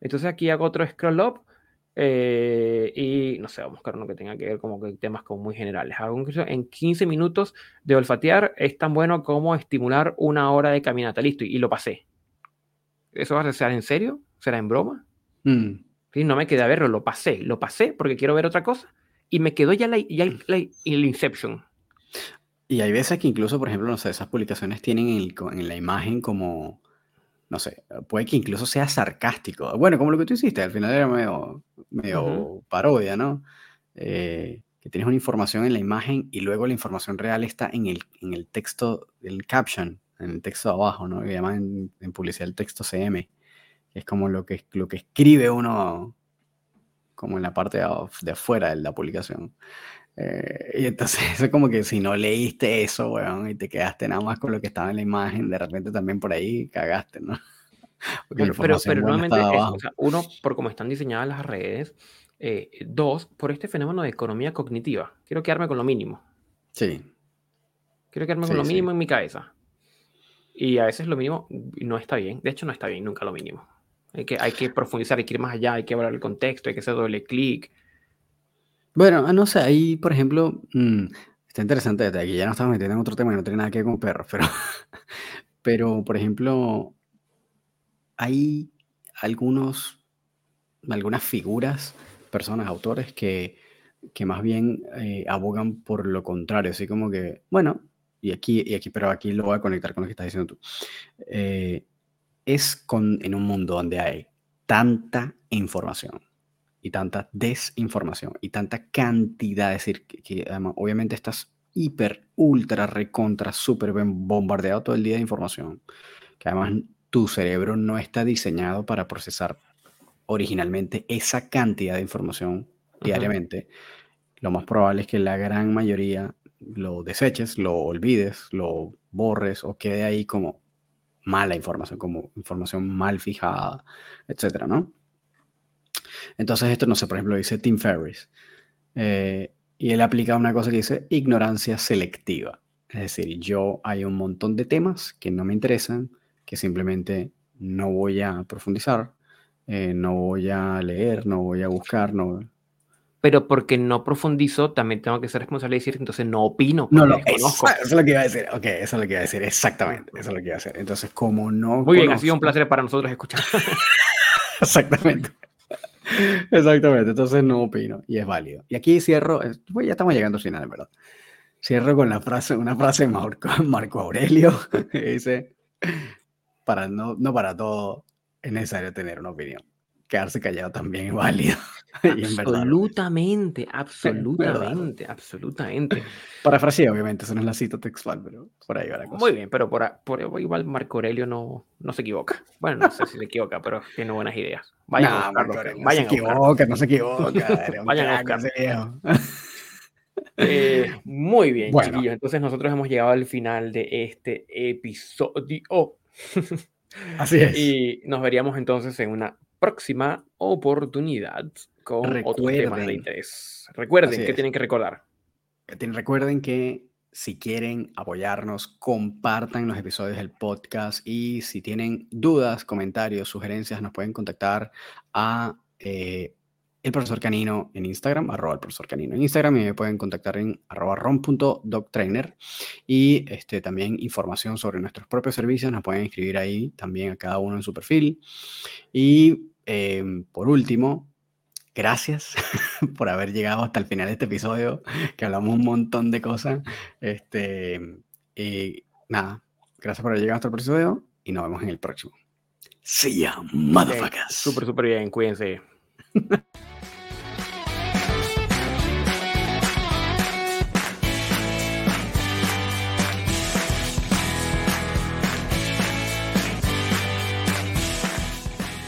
Entonces aquí hago otro scroll up eh, y no sé, vamos a buscar uno que tenga que ver como que temas como muy generales. Hago un, en 15 minutos de olfatear es tan bueno como estimular una hora de caminata. Listo, y, lo pasé. ¿Eso va a ser en serio? ¿Será en broma? Mm. ¿Sí? No me quedé a verlo, lo pasé. Lo pasé porque quiero ver otra cosa. Y me quedó ya la, ya la, el Inception. Y hay veces que incluso, por ejemplo, no sé, esas publicaciones tienen en, en la imagen como, no sé, puede que incluso sea sarcástico. Bueno, como lo que tú hiciste, al final era medio, medio parodia, ¿no? Eh, que tienes una información en la imagen y luego la información real está en el, en el texto, el caption, en el texto de abajo, ¿no? Que llaman en, publicidad el texto CM, que es como lo que, lo que escribe uno como en la parte de, afuera de la publicación. Eh, y entonces es como que si no leíste eso, weón, y te quedaste nada más con lo que estaba en la imagen, de repente también por ahí cagaste, ¿no? pero, pero, pero nuevamente, uno, por cómo están diseñadas las redes, eh, dos, por este fenómeno de economía cognitiva. Quiero quedarme con lo mínimo. Sí. Quiero quedarme con lo mínimo en mi cabeza. Y a veces lo mínimo no está bien. De hecho, no está bien nunca lo mínimo. Hay que, hay que profundizar, hay que ir más allá, hay que hablar el contexto, hay que hacer doble clic bueno, ah, no sé, ahí, por ejemplo, mm, está interesante, aquí ya nos estamos metiendo en otro tema que no tiene nada que ver con perros, pero, pero por ejemplo, hay algunos, algunas figuras, personas, autores que, que más bien eh, abogan por lo contrario, así como que, bueno, y aquí, y aquí, pero aquí lo voy a conectar con lo que estás diciendo tú. Eh, es con, en un mundo donde hay tanta información, y tanta desinformación y tanta cantidad, es decir, que, obviamente estás hiper, ultra, recontra, súper bombardeado todo el día de información, que además tu cerebro no está diseñado para procesar originalmente esa cantidad de información diariamente. Lo más probable es que la gran mayoría lo deseches, lo olvides, lo borres o quede ahí como mala información, como información mal fijada, etcétera, ¿no? Entonces esto, no sé, por ejemplo, dice Tim Ferriss. Eh, y él aplica una cosa que dice ignorancia selectiva. Es decir, yo hay un montón de temas que no me interesan, que simplemente no voy a profundizar, eh, no voy a leer, no voy a buscar, no... Pero porque no profundizo, también tengo que ser responsable de decir, entonces no opino. No, no, eso, es lo que iba a decir. Ok, eso es lo que iba a decir, exactamente. Eso es lo que iba a decir. Entonces, como no... Muy bien, ha sido un placer para nosotros escuchar. exactamente. Exactamente, entonces no opino y es válido. Y aquí cierro, pues ya estamos llegando al final, en verdad. Cierro con la frase, una frase de Marco, Marco Aurelio que dice, para no, no para todo es necesario tener una opinión. Quedarse callado también es válido. absolutamente, absolutamente, absolutamente. Parafraseo, obviamente, eso no es la cita textual, pero por ahí va la cosa. Muy bien, pero por, por igual Marco Aurelio no, no se equivoca. Bueno, no sé si se equivoca, pero tiene buenas ideas. Vayan a buscarlo. Vayan no se equivoca, no se equivoca. Vayan a buscarlo. Eh, muy bien, chiquillos. Entonces nosotros hemos llegado al final de este episodio. Así es. Y nos veríamos entonces en una próxima oportunidad con recuerden, otros de interés. Recuerden que tienen que recordar. Recuerden que si quieren apoyarnos, compartan los episodios del podcast y si tienen dudas, comentarios, sugerencias, nos pueden contactar a eh, el profesor canino en Instagram, arroba el profesor canino en Instagram y me pueden contactar en arroba rom.doctrainer y este, también información sobre nuestros propios servicios, nos pueden escribir ahí también a cada uno en su perfil. Y em, por último, gracias por haber llegado hasta el final de este episodio, que hablamos un montón de cosas. Este, y nada, gracias por haber llegado hasta el episodio y nos vemos en el próximo. See ya, motherfuckers. Súper, súper bien, cuídense.